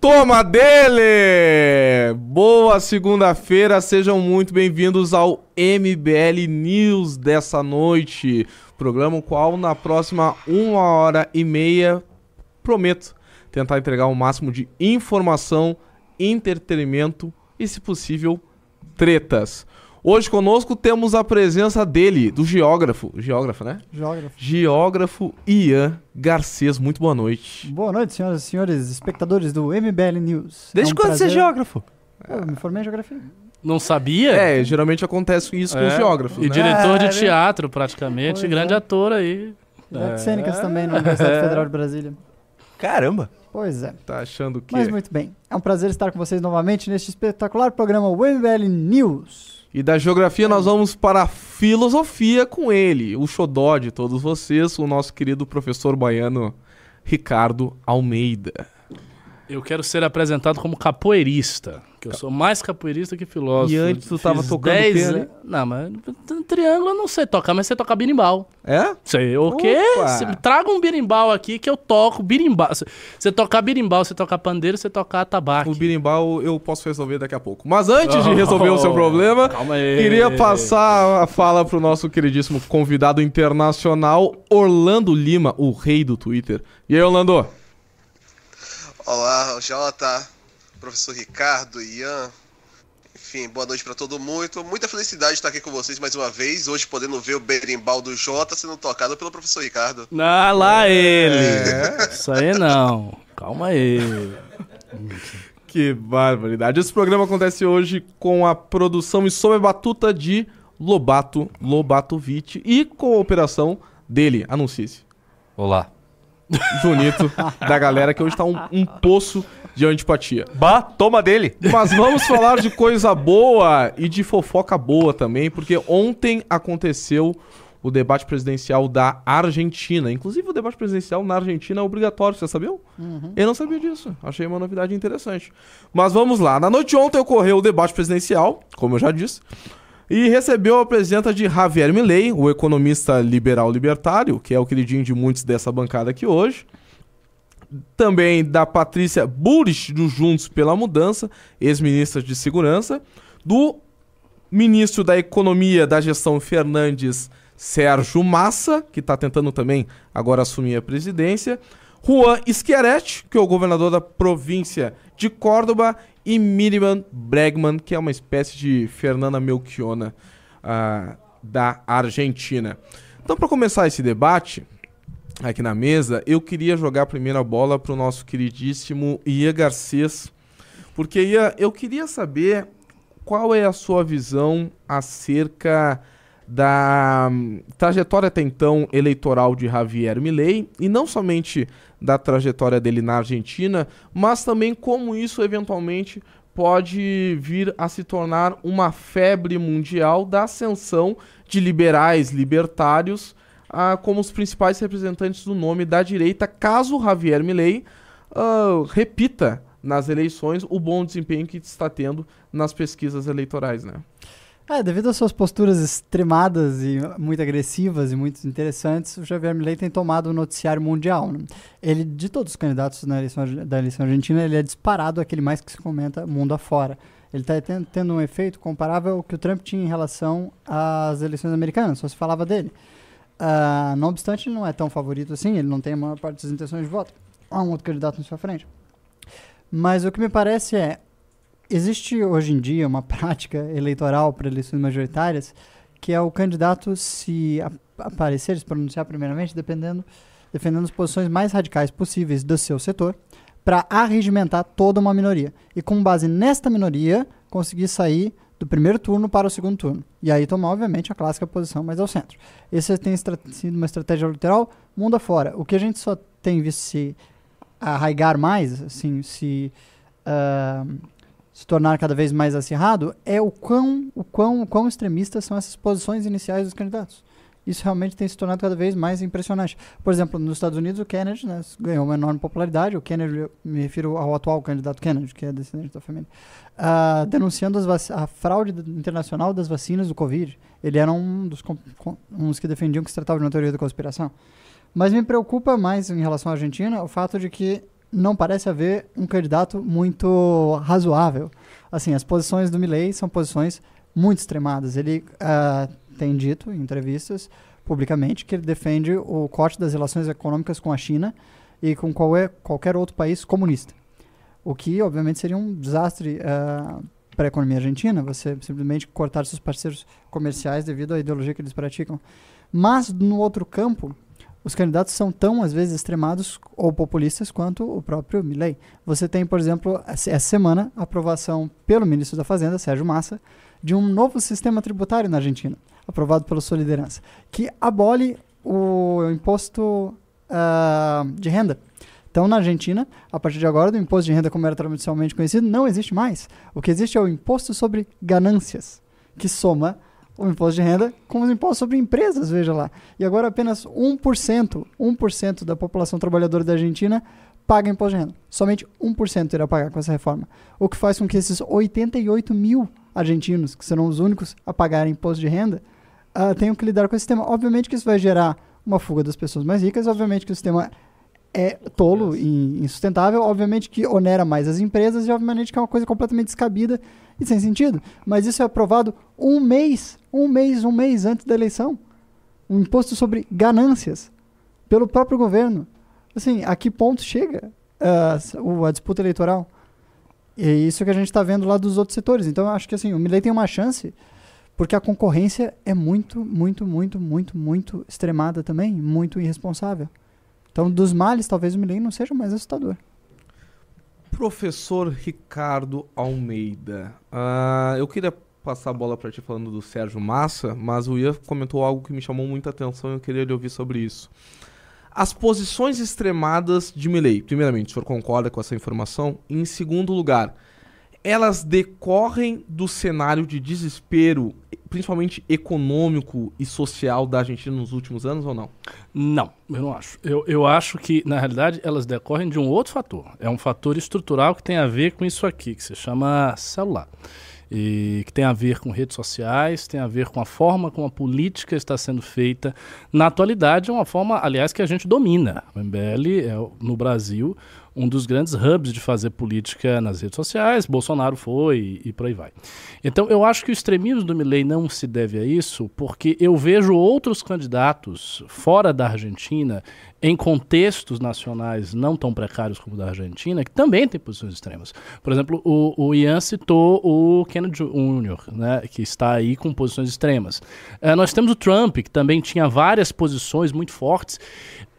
Toma dele! Boa segunda-feira, sejam muito bem-vindos ao MBL News dessa noite. Programa qual na próxima uma hora e meia prometo tentar entregar o máximo de informação, entretenimento e, se possível, tretas. Hoje conosco temos a presença dele, do geógrafo. Geógrafo, né? Geógrafo. Geógrafo Ian Garcês. Muito boa noite. Boa noite, senhoras e senhores, espectadores do MBL News. Desde É um quando você é prazer- geógrafo? Eu me formei em geografia. Não sabia? É, geralmente acontece isso com os É. geógrafos, E né? diretor É, de né? teatro, praticamente. Pois grande é. ator aí. E É. cênicas também na Universidade Federal de Brasília. Caramba. Pois é. Tá achando que... Mas muito bem. É um prazer estar com vocês novamente neste espetacular programa o MBL News. E da geografia nós vamos para a filosofia com ele, o xodó de todos vocês, o nosso querido professor baiano Ricardo Almeida. Eu quero ser apresentado como capoeirista. Que eu sou mais capoeirista que filósofo. E antes tu tava Fiz tocando 10 o quê, né? Não, mas triângulo eu não sei tocar, mas sei tocar birimbau. É? Sei, o quê? Cê traga um birimbau aqui que eu toco birimbau. Cê- Você tocar birimbau, você tocar pandeiro, você tocar atabaque. O birimbau eu posso resolver daqui a pouco. Mas antes de resolver o seu Oh, problema, Calma aí. queria passar a fala pro nosso queridíssimo convidado internacional, Orlando Lima, o rei do Twitter. E aí, Orlando? Olá, Jota, professor Ricardo, Ian. Enfim, boa noite pra todo mundo. Muita felicidade de estar aqui com vocês mais uma vez. Hoje podendo ver o berimbau do Jota sendo tocado pelo professor Ricardo. Ah, lá ele. É. Isso aí não. Calma aí. Que barbaridade. Esse programa acontece hoje com a produção e sob a batuta de Lobato Lobatovic e com a operação dele, anuncie-se. Olá. Bonito da galera que hoje tá um, um poço de antipatia. Bah, toma dele. Mas vamos falar de coisa boa e de fofoca boa também, porque ontem aconteceu o debate presidencial da Argentina. Inclusive, o debate presidencial na Argentina é obrigatório, você sabiam? Eu não sabia disso. Achei uma novidade interessante. Mas vamos lá. Na noite de ontem ocorreu o debate presidencial, como eu já disse, e recebeu a presença de Javier Milei, o economista liberal libertário, que é o queridinho de muitos dessa bancada aqui hoje. Também da Patrícia Burrich, do Juntos pela Mudança, ex-ministra de Segurança, do ministro da Economia da Gestão Fernandes, Sérgio Massa, que está tentando também agora assumir a presidência, Juan Schiaretti, que é o governador da província de Córdoba, e Miriam Bregman, que é uma espécie de Fernanda Melchiona ah, da Argentina. Então, para começar esse debate, aqui na mesa, eu queria jogar a primeira bola pro nosso queridíssimo Ian Garcês. Porque, Ian, eu queria saber qual é a sua visão acerca da hum, trajetória até então eleitoral de Javier Milei e não somente da trajetória dele na Argentina, mas também como isso eventualmente pode vir a se tornar uma febre mundial da ascensão de liberais libertários ah, como os principais representantes do nome da direita, caso Javier Milei ah, repita nas eleições o bom desempenho que está tendo nas pesquisas eleitorais, né? É, devido às suas posturas extremadas e muito agressivas e muito interessantes, o Javier Milei tem tomado o noticiário mundial. né? Ele, de todos os candidatos na eleição, da eleição argentina, ele é disparado aquele mais que se comenta mundo afora. Ele está tendo um efeito comparável ao que o Trump tinha em relação às eleições americanas, só se falava dele. Ah, não obstante, ele não é tão favorito assim, ele não tem a maior parte das intenções de voto. Há um outro candidato na sua frente. Mas o que me parece é, existe hoje em dia uma prática eleitoral para eleições majoritárias que é o candidato se ap- aparecer, se pronunciar primeiramente, dependendo, defendendo as posições mais radicais possíveis do seu setor, para arregimentar toda uma minoria. E com base nesta minoria, conseguir sair do primeiro turno para o segundo turno. E aí tomar, obviamente, a clássica posição mais ao centro. Essa tem sido uma estratégia eleitoral mundo afora. O que a gente só tem visto se arraigar mais, assim, se ah, se tornar cada vez mais acirrado é o quão, o quão, o quão extremistas são essas posições iniciais dos candidatos. Isso realmente tem se tornado cada vez mais impressionante. Por exemplo, nos Estados Unidos, o Kennedy né, ganhou uma enorme popularidade. O Kennedy, me refiro ao atual candidato Kennedy, que é descendente da família, ah, denunciando a fraude internacional das vacinas do Covid. Ele era um dos, uns que defendiam que se tratava de uma teoria da conspiração. Mas me preocupa mais em relação à Argentina o fato de que não parece haver um candidato muito razoável. Assim, as posições do Milley são posições muito extremadas. Ele ah, tem dito em entrevistas publicamente que ele defende o corte das relações econômicas com a China e com qualquer, qualquer outro país comunista. O que, obviamente, seria um desastre ah, para a economia argentina, você simplesmente cortar seus parceiros comerciais devido à ideologia que eles praticam. Mas, no outro campo, os candidatos são tão, às vezes, extremados ou populistas quanto o próprio Milley. Você tem, por exemplo, essa semana, a aprovação pelo ministro da Fazenda, Sérgio Massa, de um novo sistema tributário na Argentina, aprovado pela sua liderança, que abole o imposto ah, de renda. Então, na Argentina, a partir de agora, o imposto de renda, como era tradicionalmente conhecido, não existe mais. O que existe é o imposto sobre ganâncias, que soma o imposto de renda com os impostos sobre empresas, veja lá. E agora apenas 1%, 1% da população trabalhadora da Argentina paga imposto de renda. Somente 1% irá pagar com essa reforma. O que faz com que esses 88 mil argentinos, que serão os únicos a pagarem imposto de renda, ah, tenham que lidar com esse sistema. Obviamente que isso vai gerar uma fuga das pessoas mais ricas, obviamente que o sistema é tolo e insustentável, obviamente que onera mais as empresas e obviamente que é uma coisa completamente descabida e sem sentido. Mas isso é aprovado um mês, um mês, um mês antes da eleição. Um imposto sobre ganâncias pelo próprio governo. Assim, a que ponto chega o- a disputa eleitoral? E é isso que a gente está vendo lá dos outros setores. Então, eu acho que assim, o Milley tem uma chance, porque a concorrência é muito, muito, muito, muito, muito extremada também, muito irresponsável. Então, dos males, talvez o Milley não seja mais assustador. Professor Ricardo Almeida, ah, eu queria passar a bola para ti falando do Sérgio Massa, mas o Ian comentou algo que me chamou muita atenção e eu queria lhe ouvir sobre isso. As posições extremadas de Milley, primeiramente, o senhor concorda com essa informação? Em segundo lugar, elas decorrem do cenário de desespero, principalmente econômico e social da Argentina nos últimos anos ou não? Não, eu não acho. Eu, eu acho que, na realidade, elas decorrem de um outro fator. É um fator estrutural que tem a ver com isso aqui, que se chama celular. E que tem a ver com redes sociais, tem a ver com a forma como a política está sendo feita. Na atualidade, é uma forma, aliás, que a gente domina. O MBL é, no Brasil, um dos grandes hubs de fazer política nas redes sociais. Bolsonaro foi e, e por aí vai. Então, eu acho que o extremismo do Milley não se deve a isso, porque eu vejo outros candidatos fora da Argentina, em contextos nacionais não tão precários como o da Argentina, que também têm posições extremas. Por exemplo, o, o Ian citou o Kennedy Jr., né, que está aí com posições extremas. Eh, nós temos o Trump, que também tinha várias posições muito fortes,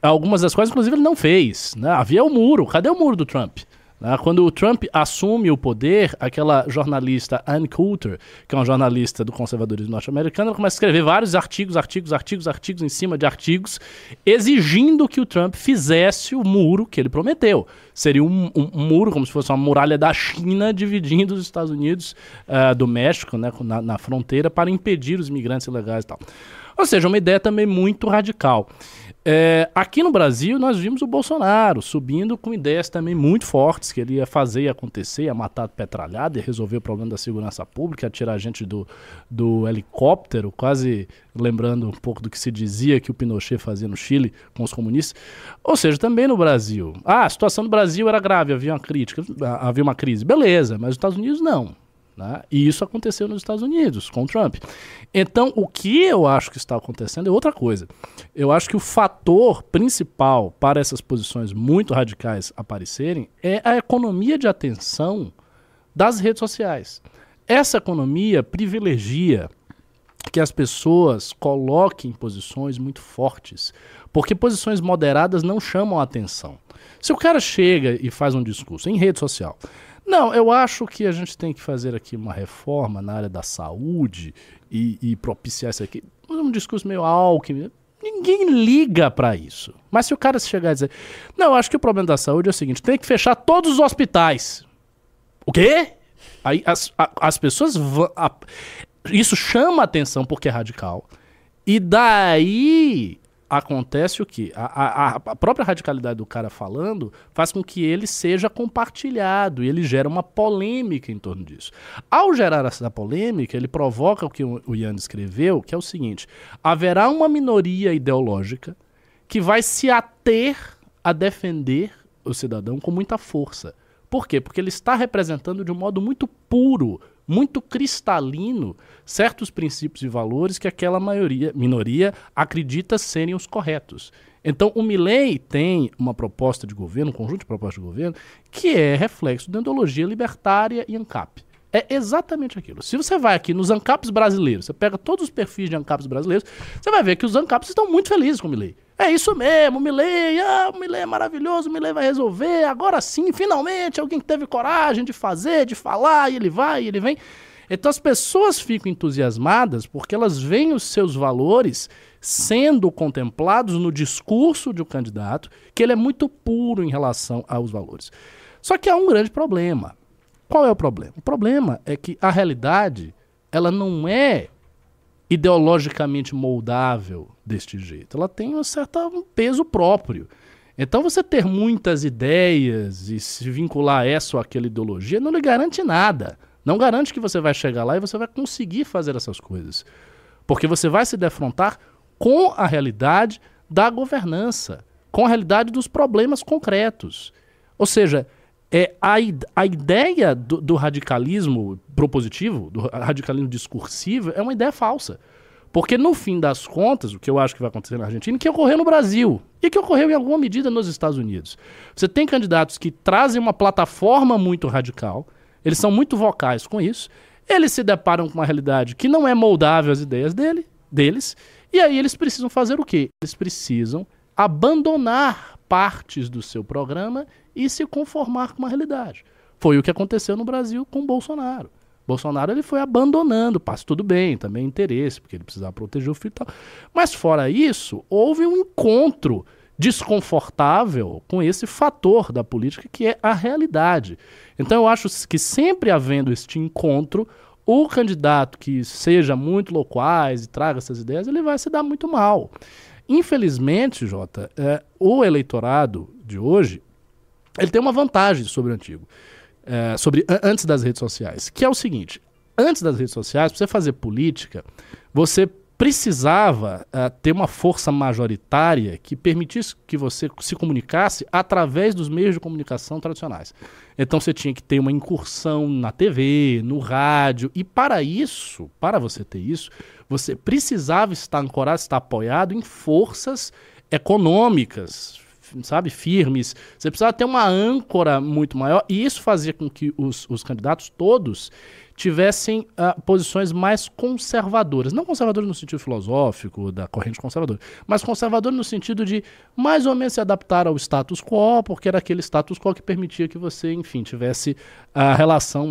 algumas das quais, inclusive, ele não fez. Né? Havia o muro. Cadê o muro do Trump? Né? Quando o Trump assume o poder, aquela jornalista Ann Coulter, que é uma jornalista do conservadorismo norte-americano, começa a escrever vários artigos, artigos, artigos, artigos em cima de artigos, exigindo que o Trump fizesse o muro que ele prometeu. Seria um, um- um muro, como se fosse uma muralha da China, dividindo os Estados Unidos ah, do México né, na, na fronteira para impedir os imigrantes ilegais e tal. Ou seja, uma ideia também muito radical. É, aqui no Brasil, nós vimos o Bolsonaro subindo com ideias também muito fortes, que ele ia fazer e acontecer, ia matar petralhada, ia resolver o problema da segurança pública, tirar a gente do, do helicóptero, quase lembrando um pouco do que se dizia que o Pinochet fazia no Chile com os comunistas. Ou seja, também no Brasil. Ah, a situação do Brasil era grave, havia uma crítica, havia uma crise. Beleza, mas os Estados Unidos não. né? E isso aconteceu nos Estados Unidos, com o Trump. Então, o que eu acho que está acontecendo é outra coisa. Eu acho que o fator principal para essas posições muito radicais aparecerem é a economia de atenção das redes sociais. Essa economia privilegia que as pessoas coloquem posições muito fortes, porque posições moderadas não chamam a atenção. Se o cara chega e faz um discurso em rede social, não, eu acho que a gente tem que fazer aqui uma reforma na área da saúde e, e propiciar isso aqui. Um discurso meio Alckmin. Ninguém liga pra isso. Mas se o cara chegar e dizer, não, eu acho que o problema da saúde é o seguinte, tem que fechar todos os hospitais. O quê? Aí as, a- as pessoas vão. a- isso chama atenção porque é radical. E daí acontece o quê? A, a- a- própria radicalidade do cara falando faz com que ele seja compartilhado e ele gera uma polêmica em torno disso. Ao gerar essa polêmica, ele provoca o que o Ian escreveu, que é o seguinte: haverá uma minoria ideológica que vai se ater a defender o cidadão com muita força. Por quê? Porque ele está representando de um modo muito puro, muito cristalino, certos princípios e valores que aquela maioria, minoria acredita serem os corretos. Então, o Milley tem uma proposta de governo, um conjunto de propostas de governo, que é reflexo da ideologia libertária e ANCAP. É exatamente aquilo. Se você vai aqui nos ANCAPs brasileiros, você pega todos os perfis de ANCAPs brasileiros, você vai ver que os ANCAPs estão muito felizes com o Milley. É isso mesmo, Milley, ah, o Milley é maravilhoso, o Milley vai resolver, agora sim, finalmente, alguém que teve coragem de fazer, de falar, e ele vai, e ele vem. Então as pessoas ficam entusiasmadas porque elas veem os seus valores sendo contemplados no discurso de um candidato, que ele é muito puro em relação aos valores. Só que há um grande problema. Qual é o problema? O problema é que a realidade ela não é ideologicamente moldável deste jeito. Ela tem um certo peso próprio. Então você ter muitas ideias e se vincular a essa ou aquela ideologia não lhe garante nada. Não garante que você vai chegar lá e você vai conseguir fazer essas coisas. Porque você vai se defrontar com a realidade da governança, com a realidade dos problemas concretos. Ou seja, é, a, a ideia do, do, radicalismo propositivo, do radicalismo discursivo, é uma ideia falsa. Porque, no fim das contas, o que eu acho que vai acontecer na Argentina, que ocorreu no Brasil e que ocorreu em alguma medida nos Estados Unidos. Você tem candidatos que trazem uma plataforma muito radical, eles são muito vocais com isso, eles se deparam com uma realidade que não é moldável às ideias dele, deles, e aí eles precisam fazer o quê? Eles precisam abandonar partes do seu programa e se conformar com uma realidade. Foi o que aconteceu no Brasil com Bolsonaro. Bolsonaro ele foi abandonando, passa tudo bem, também interesse, porque ele precisava proteger o filho e tal. Mas fora isso, houve um encontro desconfortável com esse fator da política que é a realidade. Então eu acho que sempre havendo este encontro, o candidato que seja muito loquaz e traga essas ideias, ele vai se dar muito mal. Infelizmente, Jota, é, o eleitorado de hoje ele tem uma vantagem sobre o antigo, é, sobre antes das redes sociais, que é o seguinte: antes das redes sociais, para você fazer política, você precisava uh, ter uma força majoritária que permitisse que você se comunicasse através dos meios de comunicação tradicionais. Então você tinha que ter uma incursão na TV, no rádio, e para isso, para você ter isso, você precisava estar ancorado, estar apoiado em forças econômicas, sabe, firmes. Você precisava ter uma âncora muito maior, e isso fazia com que os, os candidatos todos tivessem uh, posições mais conservadoras. Não conservadoras no sentido filosófico, da corrente conservadora, mas conservadoras no sentido de mais ou menos se adaptar ao status quo, porque era aquele status quo que permitia que você, enfim, tivesse a relação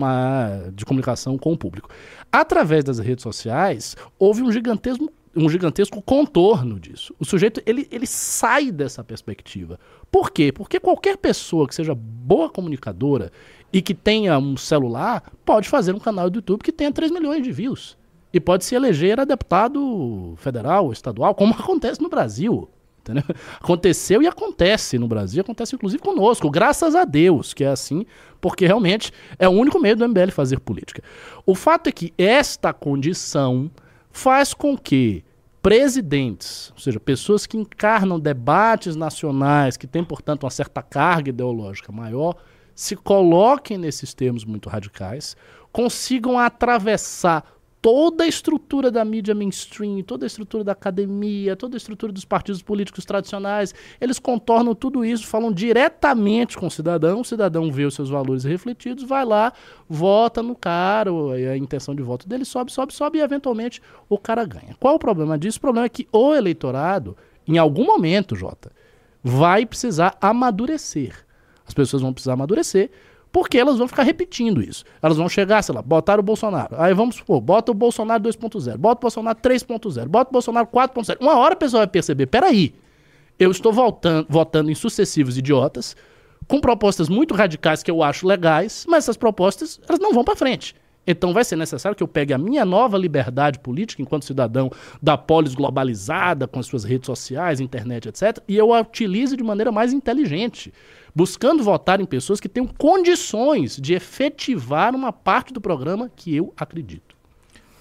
de comunicação com o público. Através das redes sociais, houve um gigantesco um gigantesco contorno disso. O sujeito ele, ele sai dessa perspectiva. Por quê? Porque qualquer pessoa que seja boa comunicadora e que tenha um celular pode fazer um canal do YouTube que tenha 3 milhões de views. E pode se eleger a deputado federal, estadual, como acontece no Brasil. Entendeu? Aconteceu e acontece no Brasil, acontece inclusive conosco, graças a Deus que é assim, porque realmente é o único meio do MBL fazer política. O fato é que esta condição faz com que presidentes, ou seja, pessoas que encarnam debates nacionais, que têm, portanto, uma certa carga ideológica maior, se coloquem nesses termos muito radicais, consigam atravessar toda a estrutura da mídia mainstream, toda a estrutura da academia, toda a estrutura dos partidos políticos tradicionais, eles contornam tudo isso, falam diretamente com o cidadão, o cidadão vê os seus valores refletidos, vai lá, vota no cara, a intenção de voto dele sobe, sobe, sobe e eventualmente o cara ganha. Qual o problema disso? O problema é que o eleitorado, em algum momento, Jota, vai precisar amadurecer. As pessoas vão precisar amadurecer, porque elas vão ficar repetindo isso. Elas vão chegar, sei lá, botar o Bolsonaro. Aí vamos supor, bota o Bolsonaro 2.0, bota o Bolsonaro 3.0, bota o Bolsonaro 4.0. Uma hora a pessoa vai perceber, peraí, eu estou voltando, votando em sucessivos idiotas, com propostas muito radicais que eu acho legais, mas essas propostas elas não vão para frente. Então vai ser necessário que eu pegue a minha nova liberdade política enquanto cidadão da polis globalizada, com as suas redes sociais, internet, etc., e eu a utilize de maneira mais inteligente buscando votar em pessoas que tenham condições de efetivar uma parte do programa que eu acredito.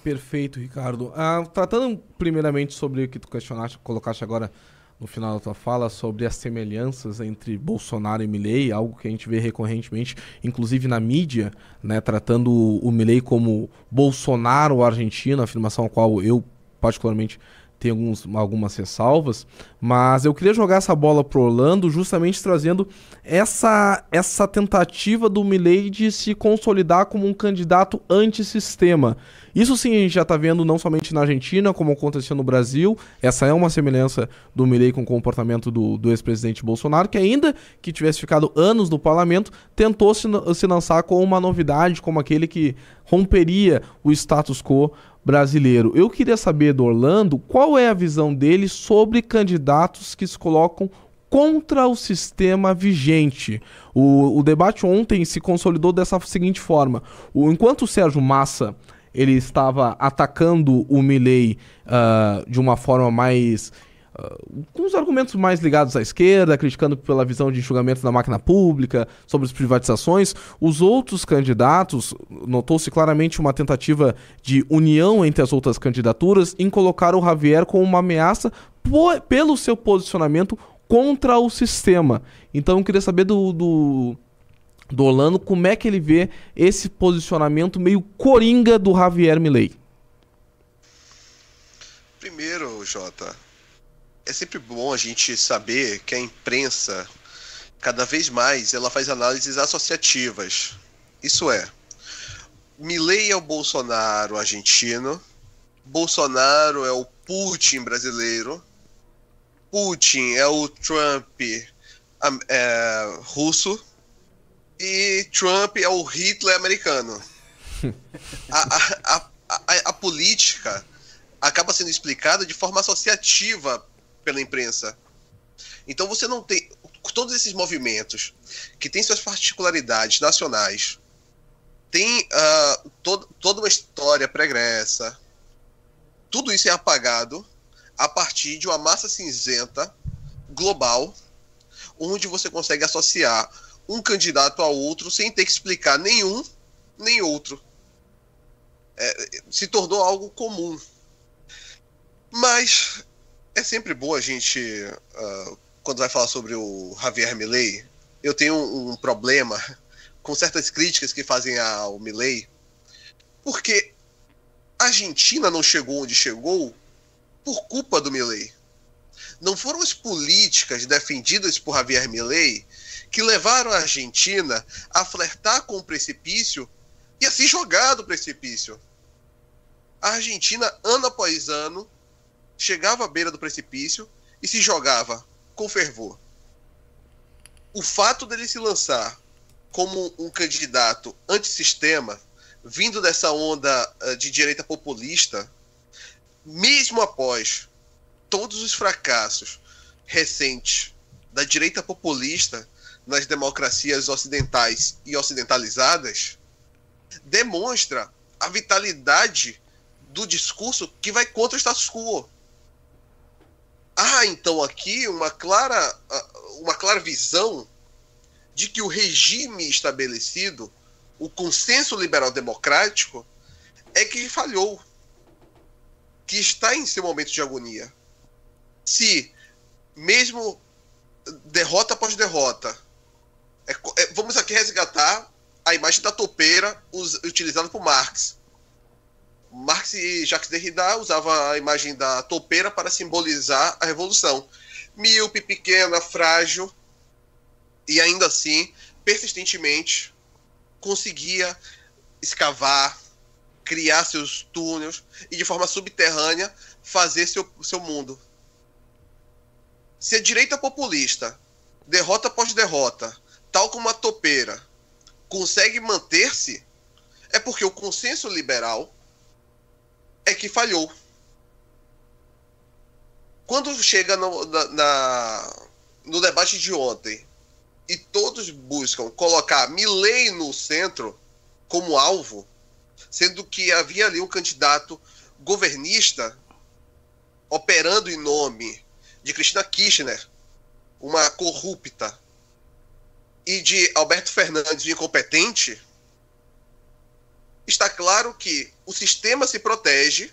Perfeito, Ricardo. Ah, tratando primeiramente sobre o que tu questionaste, colocaste agora no final da tua fala sobre as semelhanças entre Bolsonaro e Milley, algo que a gente vê recorrentemente, inclusive na mídia, né, tratando o Milley como Bolsonaro argentino, afirmação a qual eu particularmente tem alguns, algumas ressalvas, mas eu queria jogar essa bola pro Orlando justamente trazendo essa, essa tentativa do Milley de se consolidar como um candidato antissistema. Isso sim a gente já está vendo não somente na Argentina, como aconteceu no Brasil. Essa é uma semelhança do Milley com o comportamento do, do ex-presidente Bolsonaro, que ainda que tivesse ficado anos no parlamento, tentou se, se lançar com uma novidade, como aquele que romperia o status quo brasileiro. Eu queria saber do Orlando qual é a visão dele sobre candidatos que se colocam contra o sistema vigente. O, o debate ontem se consolidou dessa seguinte forma: o, enquanto o Sérgio Massa ele estava atacando o Milley uh, de uma forma mais Uh, com os argumentos mais ligados à esquerda, criticando pela visão de enxugamento da máquina pública, sobre as privatizações. Os outros candidatos, notou-se claramente uma tentativa de união entre as outras candidaturas em colocar o Javier como uma ameaça pelo seu posicionamento contra o sistema. Então eu queria saber do, do, do Orlando como é que ele vê esse posicionamento meio coringa do Javier Milei. Primeiro, Jota, é sempre bom a gente saber que a imprensa, cada vez mais, ela faz análises associativas. Isso é, Milley é o Bolsonaro argentino, Bolsonaro é o Putin brasileiro, Putin é o Trump é, russo e Trump é o Hitler americano. a, a, a, a, a política acaba sendo explicada de forma associativa pela imprensa. Então você não tem todos esses movimentos que têm suas particularidades nacionais, tem uh, todo, toda uma história pregressa. Tudo isso é apagado a partir de uma massa cinzenta global, onde você consegue associar um candidato a outro sem ter que explicar nenhum nem outro. É, se tornou algo comum. Mas é sempre bom a gente, uh, quando vai falar sobre o Javier Milei, eu tenho um, um problema com certas críticas que fazem ao Milei, porque a Argentina não chegou onde chegou por culpa do Milei. Não foram as políticas defendidas por Javier Milei que levaram a Argentina a flertar com o precipício e a se jogar do precipício. A Argentina, ano após ano, chegava à beira do precipício e se jogava com fervor. O fato dele se lançar como um candidato antissistema, vindo dessa onda eh, de direita populista, mesmo após todos os fracassos recentes da direita populista nas democracias ocidentais e ocidentalizadas, demonstra a vitalidade do discurso que vai contra o status quo há então aqui uma clara, uma clara visão de que o regime estabelecido, o consenso liberal democrático, é que falhou, que está em seu momento de agonia. Se, mesmo derrota após derrota, é, é, vamos aqui resgatar a imagem da topeira utilizada por Marx. Marx e Jacques Derrida usavam a imagem da topeira para simbolizar a revolução. Míope, pequena, frágil, e ainda assim, persistentemente, conseguia escavar, criar seus túneis e, de forma subterrânea, fazer seu, seu mundo. Se a direita populista, derrota após derrota, tal como a topeira, consegue manter-se, é porque o consenso liberal é que falhou. Quando chega no, na, na, no debate de ontem e todos buscam colocar Milley no centro como alvo, sendo que havia ali um candidato governista operando em nome de Cristina Kirchner, uma corrupta, e de Alberto Fernandes, incompetente, está claro que o sistema se protege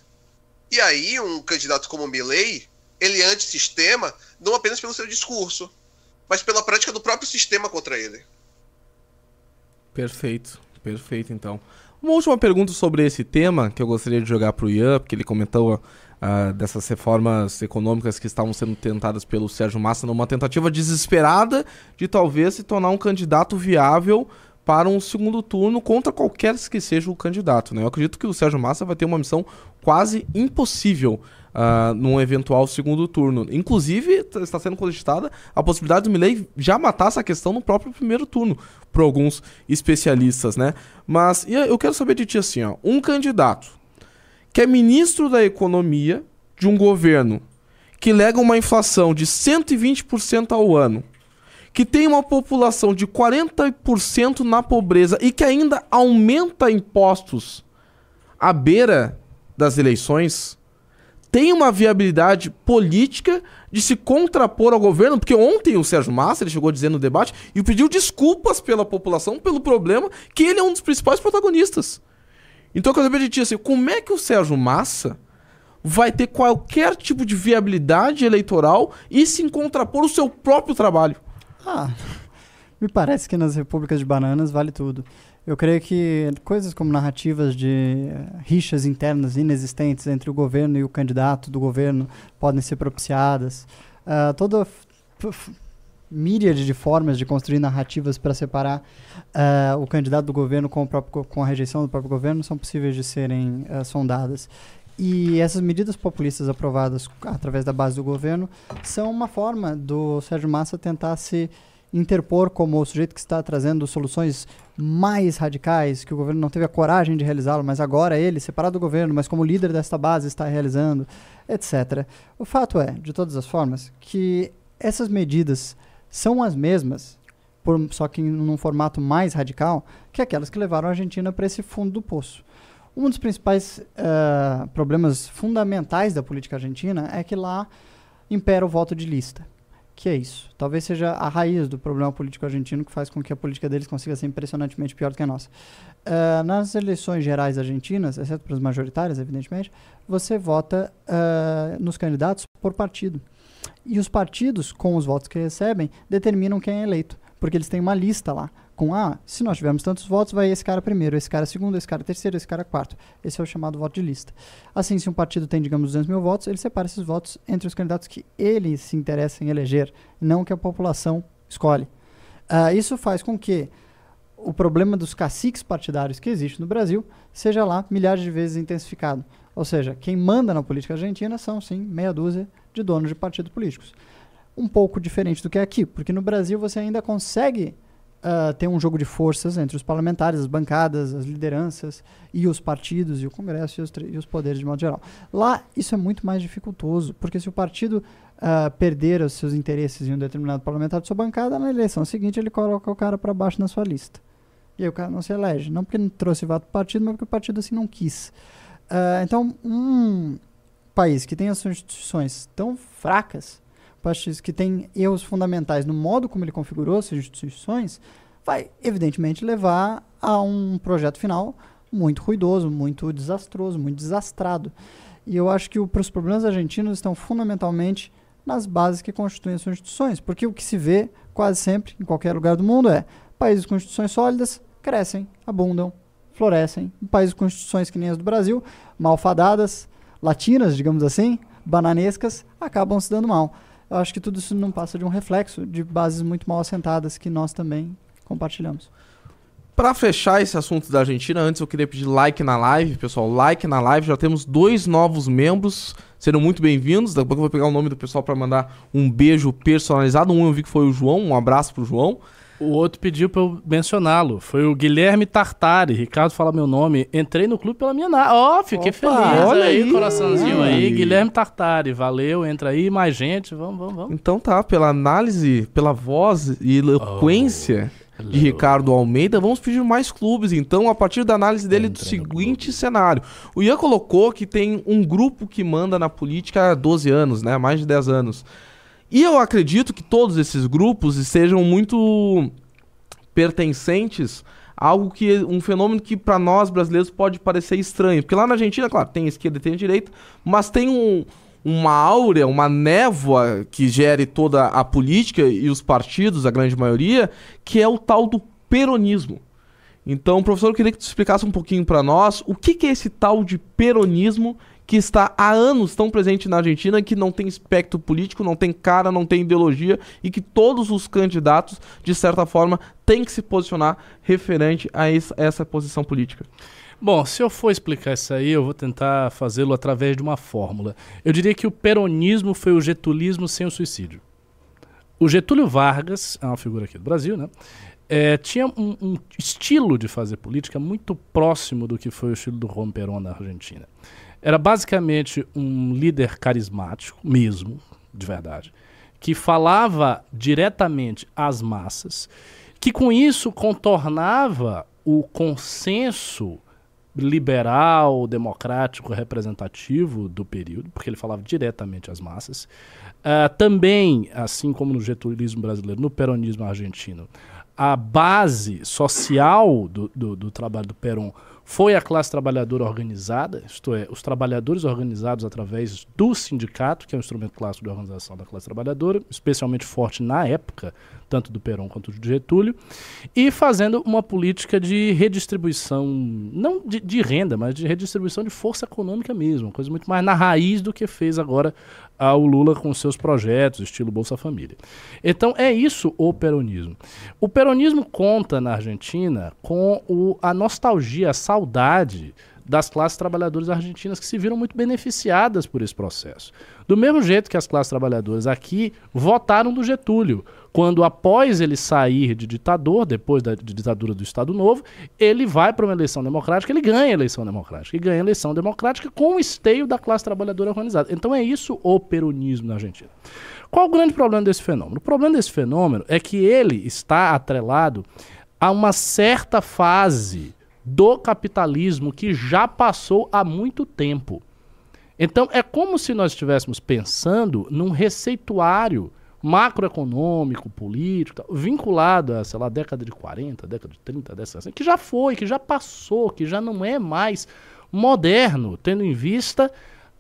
e aí um candidato como Milley ele é antissistema, não apenas pelo seu discurso, mas pela prática do próprio sistema contra ele. Perfeito, perfeito então. Uma última pergunta sobre esse tema que eu gostaria de jogar para o Ian, porque ele comentou uh, dessas reformas econômicas que estavam sendo tentadas pelo Sérgio Massa numa tentativa desesperada de talvez se tornar um candidato viável para um segundo turno contra qualquer que seja o candidato. Né? Eu acredito que o Sérgio Massa vai ter uma missão quase impossível uh, num eventual segundo turno. Inclusive, está sendo cogitada a possibilidade do Milley já matar essa questão no próprio primeiro turno, por alguns especialistas, né? Mas eu quero saber de ti assim, ó, um candidato que é ministro da Economia de um governo que lega uma inflação de 120% ao ano, que tem uma população de 40% na pobreza e que ainda aumenta impostos à beira das eleições, tem uma viabilidade política de se contrapor ao governo, porque ontem o Sérgio Massa ele chegou dizer no debate e pediu desculpas pela população pelo problema que ele é um dos principais protagonistas. Então eu quero saber de ti assim, como é que o Sérgio Massa vai ter qualquer tipo de viabilidade eleitoral e se contrapor o seu próprio trabalho? Ah, me parece que nas repúblicas de bananas vale tudo. Eu creio que coisas como narrativas de rixas internas inexistentes entre o governo e o candidato do governo podem ser propiciadas. Uh, toda míriade de formas de construir narrativas para separar uh, o candidato do governo com, próprio, com, a rejeição do próprio governo são possíveis de serem uh, sondadas. E essas medidas populistas aprovadas através da base do governo são uma forma do Sérgio Massa tentar se interpor como o sujeito que está trazendo soluções mais radicais, que o governo não teve a coragem de realizá-lo, mas agora ele, separado do governo, mas como líder desta base, está realizando, etc. O fato é, de todas as formas, que essas medidas são as mesmas, por, só que num formato mais radical, que aquelas que levaram a Argentina para esse fundo do poço. Um dos principais uh, problemas fundamentais da política argentina é que lá impera o voto de lista que é isso. Talvez seja a raiz do problema político argentino que faz com que a política deles consiga ser impressionantemente pior do que a nossa. Uh, nas eleições gerais argentinas, exceto para as majoritárias, evidentemente, você vota uh, nos candidatos por partido. E os partidos, com os votos que recebem, determinam quem é eleito, porque eles têm uma lista lá com ah, se nós tivermos tantos votos, vai esse cara primeiro, esse cara segundo, esse cara terceiro, esse cara quarto. Esse é o chamado voto de lista. Assim, se um partido tem, digamos, 200 mil votos, ele separa esses votos entre os candidatos que ele se interessa em eleger, não que a população escolhe. Uh, isso faz com que o problema dos caciques partidários que existe no Brasil seja lá milhares de vezes intensificado. Ou seja, quem manda na política argentina são, sim, meia dúzia de donos de partidos políticos. Um pouco diferente do que é aqui, porque no Brasil você ainda consegue uh, tem um jogo de forças entre os parlamentares, as bancadas, as lideranças e os partidos e o Congresso e os, e os poderes de modo geral. Lá isso é muito mais dificultoso, porque se o partido uh, perder os seus interesses em um determinado parlamentar de sua bancada, na eleição seguinte ele coloca o cara para baixo na sua lista. E aí o cara não se elege. Não porque não trouxe voto para o partido, mas porque o partido assim não quis. Uh, então, um país que tem as suas instituições tão fracas partidos que têm erros fundamentais no modo como ele configurou suas instituições, vai, evidentemente, levar a um projeto final muito ruidoso, muito desastroso, muito desastrado. E eu acho que os problemas argentinos estão fundamentalmente nas bases que constituem as suas instituições, porque o que se vê quase sempre, em qualquer lugar do mundo, é países com instituições sólidas crescem, abundam, florescem. Países com instituições que nem as do Brasil, malfadadas, latinas, digamos assim, bananescas, acabam se dando mal eu acho que tudo isso não passa de um reflexo de bases muito mal assentadas que nós também compartilhamos. Para fechar esse assunto da Argentina, antes eu queria pedir like na live, pessoal, like na live. Já temos dois novos membros, serão muito bem-vindos. Daqui a pouco eu vou pegar o nome do pessoal para mandar um beijo personalizado. Um eu vi que foi o João, um abraço pro João. O outro pediu para eu mencioná-lo. Foi o Guilherme Tartari. Ricardo fala meu nome. Entrei no clube pela minha nave. Ó, oh, fiquei Opa, feliz. Olha aí, aí, coraçãozinho aí. Guilherme Tartari. Valeu, entra aí. Mais gente. Vamos, vamos, vamos. Então tá, pela análise, pela voz e eloquência oh, de Ricardo Almeida, vamos pedir mais clubes. Então, a partir da análise dele entra do seguinte cenário. O Ian colocou que tem um grupo que manda na política há 12 anos, né? Mais de 10 anos. E eu acredito que todos esses grupos sejam muito pertencentes a algo que um fenômeno que para nós brasileiros pode parecer estranho, porque lá na Argentina, claro, tem esquerda e tem direita, mas tem um, uma áurea, uma névoa que gere toda a política e os partidos, a grande maioria, que é o tal do peronismo. Então, professor, eu queria que tu explicasse um pouquinho para nós o que, que é esse tal de peronismo que está há anos tão presente na Argentina, que não tem espectro político, não tem cara, não tem ideologia e que todos os candidatos, de certa forma, têm que se posicionar referente a essa posição política. Bom, se eu for explicar isso aí, eu vou tentar fazê-lo através de uma fórmula. Eu diria que o peronismo foi o getulismo sem o suicídio. O Getúlio Vargas, é uma figura aqui do Brasil, né? É, tinha um, um, estilo de fazer política muito próximo do que foi o estilo do Juan Perón na Argentina. Era basicamente um líder carismático, mesmo, de verdade, que falava diretamente às massas, que com isso contornava o consenso liberal, democrático, representativo do período, porque ele falava diretamente às massas. Uh, também, assim como no getulismo brasileiro, no peronismo argentino, a base social do, do, do trabalho do Perón foi a classe trabalhadora organizada, isto é, os trabalhadores organizados através do sindicato, que é um instrumento clássico de organização da classe trabalhadora, especialmente forte na época, tanto do Perón quanto do Getúlio, e fazendo uma política de redistribuição, não de, de renda, mas de redistribuição de força econômica mesmo, coisa muito mais na raiz do que fez agora ao Lula com seus projetos, estilo Bolsa Família. Então é isso o peronismo. O peronismo conta na Argentina com o, a nostalgia, a saudade das classes trabalhadoras argentinas que se viram muito beneficiadas por esse processo. Do mesmo jeito que as classes trabalhadoras aqui votaram do Getúlio, quando após ele sair de ditador, depois da ditadura do Estado Novo, ele vai para uma eleição democrática, ele ganha a eleição democrática, e ganha a eleição democrática com o esteio da classe trabalhadora organizada. Então é isso o peronismo na Argentina. Qual o grande problema desse fenômeno? O problema desse fenômeno é que ele está atrelado a uma certa fase do capitalismo que já passou há muito tempo. Então é como se nós estivéssemos pensando num receituário macroeconômico, político, vinculado a, sei lá, década de 40, década de 30, década de que já foi, que já passou, que já não é mais moderno, tendo em vista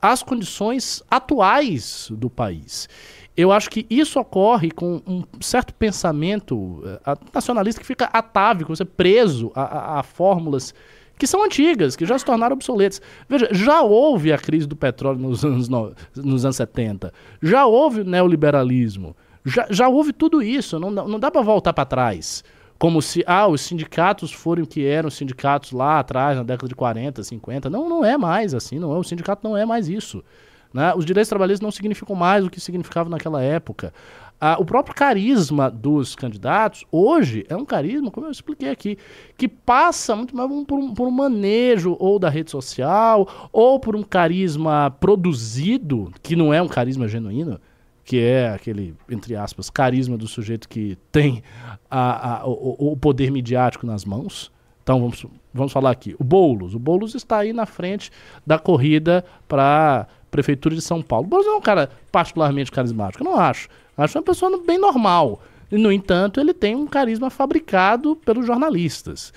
as condições atuais do país. Eu acho que isso ocorre com um certo pensamento uh, nacionalista que fica atávico, você preso a, a, a, fórmulas que são antigas, que já se tornaram obsoletas. Veja, já houve a crise do petróleo nos anos, no, nos anos 70, já houve o neoliberalismo, já, já houve tudo isso, não, não dá para voltar para trás. Como se ah, os sindicatos forem o que eram os sindicatos lá atrás, na década de 40, 50. Não, não é mais assim, não é. O sindicato não é mais isso. Né? Os direitos trabalhistas não significam mais o que significavam naquela época. Ah, o próprio carisma dos candidatos, hoje, é um carisma, como eu expliquei aqui, que passa muito mais por um, por um manejo ou da rede social, ou por um carisma produzido, que não é um carisma genuíno, que é aquele, entre aspas, carisma do sujeito que tem a, a, o, o poder midiático nas mãos. Então vamos, vamos falar aqui. O Boulos. O Boulos está aí na frente da corrida para Prefeitura de São Paulo. O Boulos não é um cara particularmente carismático, eu não acho. Acho uma pessoa bem normal. No entanto, ele tem um carisma fabricado pelos jornalistas.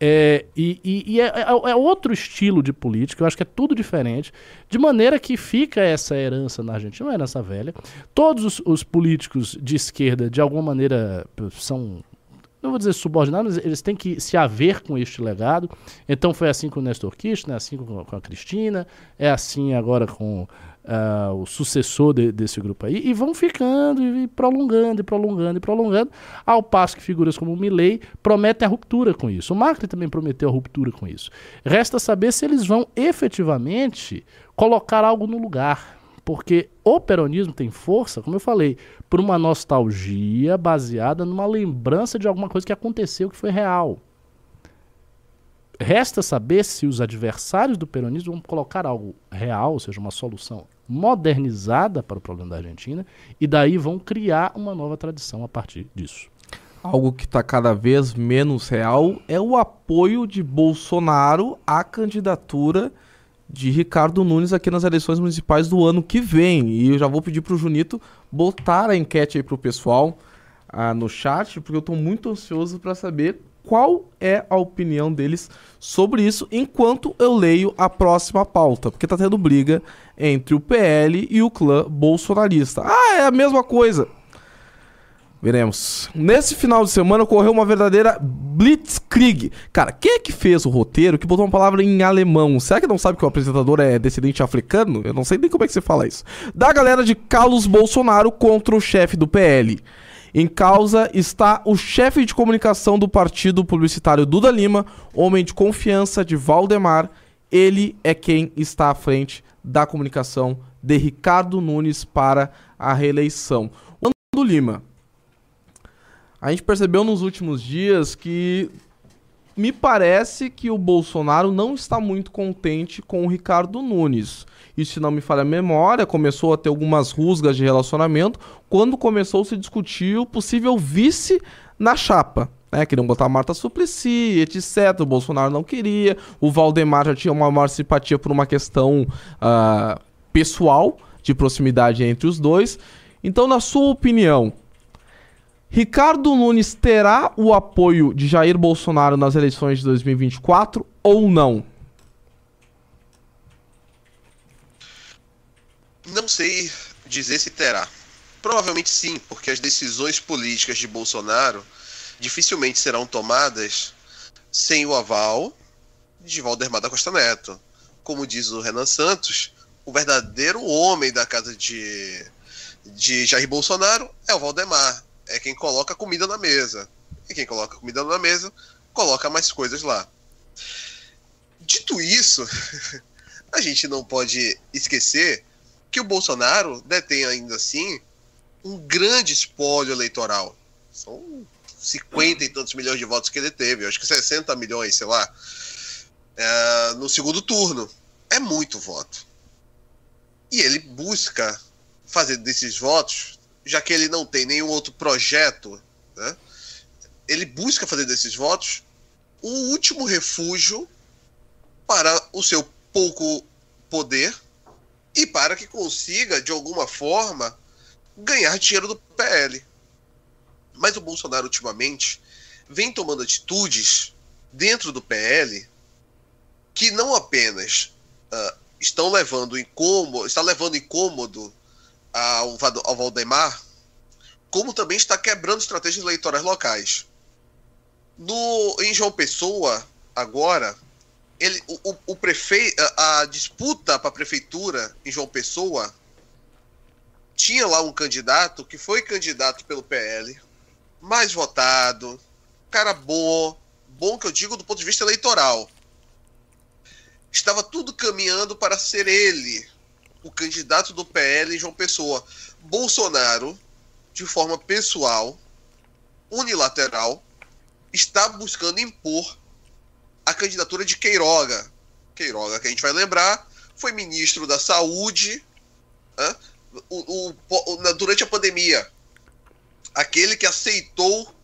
É, e, e, e é, é, é, outro estilo de política, eu acho que é tudo diferente, de maneira que fica essa herança na Argentina, uma herança velha. Todos os, os políticos de esquerda, de alguma maneira, são não vou dizer subordinados, eles têm que se haver com este legado. Então foi assim com o Nestor Kirchner, é assim com a Cristina, é assim agora com uh, o sucessor de, desse grupo aí, e vão ficando e prolongando, e prolongando, e prolongando, ao passo que figuras como o Milley prometem a ruptura com isso. O Macri também prometeu a ruptura com isso. Resta saber se eles vão efetivamente colocar algo no lugar. Porque o peronismo tem força, como eu falei, por uma nostalgia baseada numa lembrança de alguma coisa que aconteceu que foi real. Resta saber se os adversários do peronismo vão colocar algo real, ou seja, uma solução modernizada para o problema da Argentina, e daí vão criar uma nova tradição a partir disso. Algo que está cada vez menos real é o apoio de Bolsonaro à candidatura de Ricardo Nunes aqui nas eleições municipais do ano que vem. E eu já vou pedir para o Junito botar a enquete aí para o pessoal ah, no chat, porque eu estou muito ansioso para saber qual é a opinião deles sobre isso enquanto eu leio a próxima pauta, porque tá tendo briga entre o PL e o clã bolsonarista. Ah, é a mesma coisa. Veremos. Nesse final de semana ocorreu uma verdadeira Blitzkrieg. Cara, quem é que fez o roteiro que botou uma palavra em alemão? Será que não sabe que o apresentador é descendente africano? Eu não sei nem como é que você fala isso. Da galera de Carlos Bolsonaro contra o chefe do PL. Em causa está o chefe de comunicação do partido publicitário Duda Lima, homem de confiança de Valdemar. Ele é quem está à frente da comunicação de Ricardo Nunes para a reeleição. O Lima a gente percebeu nos últimos dias que me parece que o Bolsonaro não está muito contente com o Ricardo Nunes. E se não me falha a memória, começou a ter algumas rusgas de relacionamento quando começou a se discutir o possível vice na chapa. Né? Queriam botar a Marta Suplicy, etc. O Bolsonaro não queria. O Valdemar já tinha uma maior simpatia por uma questão uh, pessoal, de proximidade entre os dois. Então, na sua opinião, Ricardo Nunes terá o apoio de Jair Bolsonaro nas eleições de 2024 ou não? Não sei dizer se terá. Provavelmente sim, porque as decisões políticas de Bolsonaro dificilmente serão tomadas sem o aval de Valdemar da Costa Neto. Como diz o Renan Santos, o verdadeiro homem da casa de, de Jair Bolsonaro é o Valdemar é quem coloca comida na mesa. E quem coloca comida na mesa, coloca mais coisas lá. Dito isso, a gente não pode esquecer que o Bolsonaro detém ainda assim um grande espólio eleitoral. São 50 e tantos milhões de votos que ele teve, acho que 60 milhões, sei lá, é, no segundo turno. É muito voto. E ele busca fazer desses votos já que ele não tem nenhum outro projeto, né, ele busca fazer desses votos o último refúgio para o seu pouco poder e para que consiga, de alguma forma, ganhar dinheiro do PL. Mas o Bolsonaro, ultimamente, vem tomando atitudes dentro do PL que não apenas uh, estão levando incômodo, está levando incômodo ao, ao Valdemar, como também está quebrando estratégias eleitorais locais. No, em João Pessoa, agora, ele, o, o prefeito, a, a disputa para a prefeitura em João Pessoa tinha lá um candidato que foi candidato pelo PL, mais votado, cara bom, bom que eu digo do ponto de vista eleitoral. Estava tudo caminhando para ser ele o candidato do PL em João Pessoa. Bolsonaro, de forma pessoal, unilateral, está buscando impor a candidatura de Queiroga. Queiroga, que a gente vai lembrar, foi ministro da Saúde né, o, o, o, durante a pandemia. Aquele que aceitou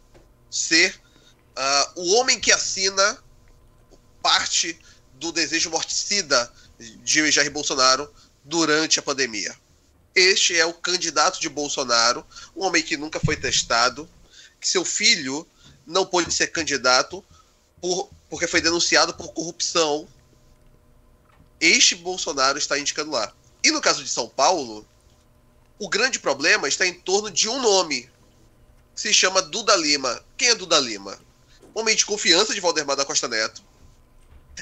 ser uh, o homem que assina parte do desejo morticida de Jair Bolsonaro durante a pandemia. Este é o candidato de Bolsonaro, um homem que nunca foi testado, que seu filho não pôde ser candidato por, porque foi denunciado por corrupção. Este Bolsonaro está indicando lá. E no caso de São Paulo, o grande problema está em torno de um nome. Se chama Duda Lima. Quem é Duda Lima? Homem de confiança de Valdemar da Costa Neto.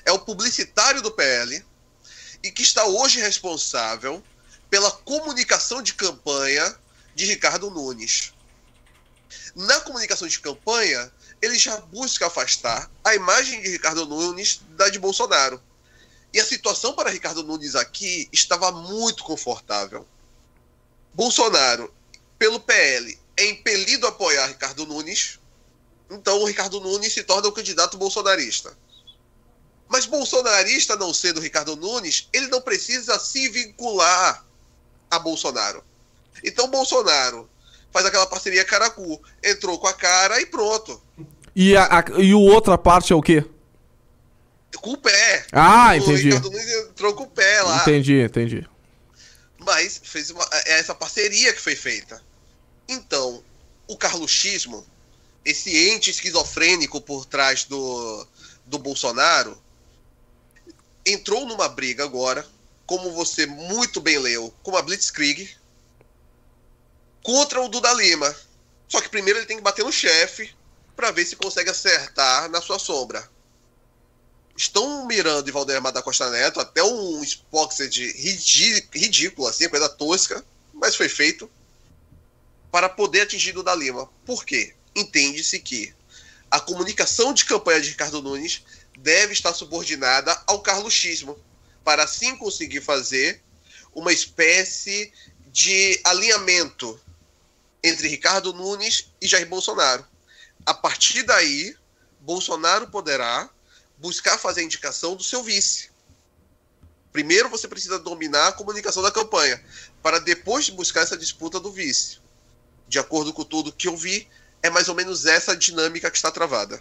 É o publicitário do PL e que está hoje responsável pela comunicação de campanha de Ricardo Nunes. Na comunicação de campanha, ele já busca afastar a imagem de Ricardo Nunes da de Bolsonaro. E a situação para Ricardo Nunes aqui estava muito confortável. Bolsonaro, pelo PL, é impelido a apoiar Ricardo Nunes, então o Ricardo Nunes se torna o candidato bolsonarista. Mas bolsonarista não sendo Ricardo Nunes, ele não precisa se vincular a Bolsonaro. Então Bolsonaro faz aquela parceria caracu, entrou com a cara e pronto. E a, a e o outra parte é o quê? Com o pé. Ah, o entendi. Ricardo Nunes entrou com o pé lá. Entendi, entendi. Mas fez uma, é essa parceria que foi feita. Então, o Carlos Xismo, esse ente esquizofrênico por trás do, do Bolsonaro entrou numa briga agora, como você muito bem leu, com a Blitzkrieg, contra o Duda Lima. Só que primeiro ele tem que bater no chefe para ver se consegue acertar na sua sombra. Estão mirando em Valdemar da Costa Neto até um de ridículo, assim, coisa tosca, mas foi feito para poder atingir Duda Lima. Por quê? Entende-se que a comunicação de campanha de Ricardo Nunes deve estar subordinada ao carluxismo, para assim conseguir fazer uma espécie de alinhamento entre Ricardo Nunes e Jair Bolsonaro. A partir daí, Bolsonaro poderá buscar fazer a indicação do seu vice. Primeiro você precisa dominar a comunicação da campanha, para depois buscar essa disputa do vice. De acordo com tudo que eu vi, é mais ou menos essa dinâmica que está travada.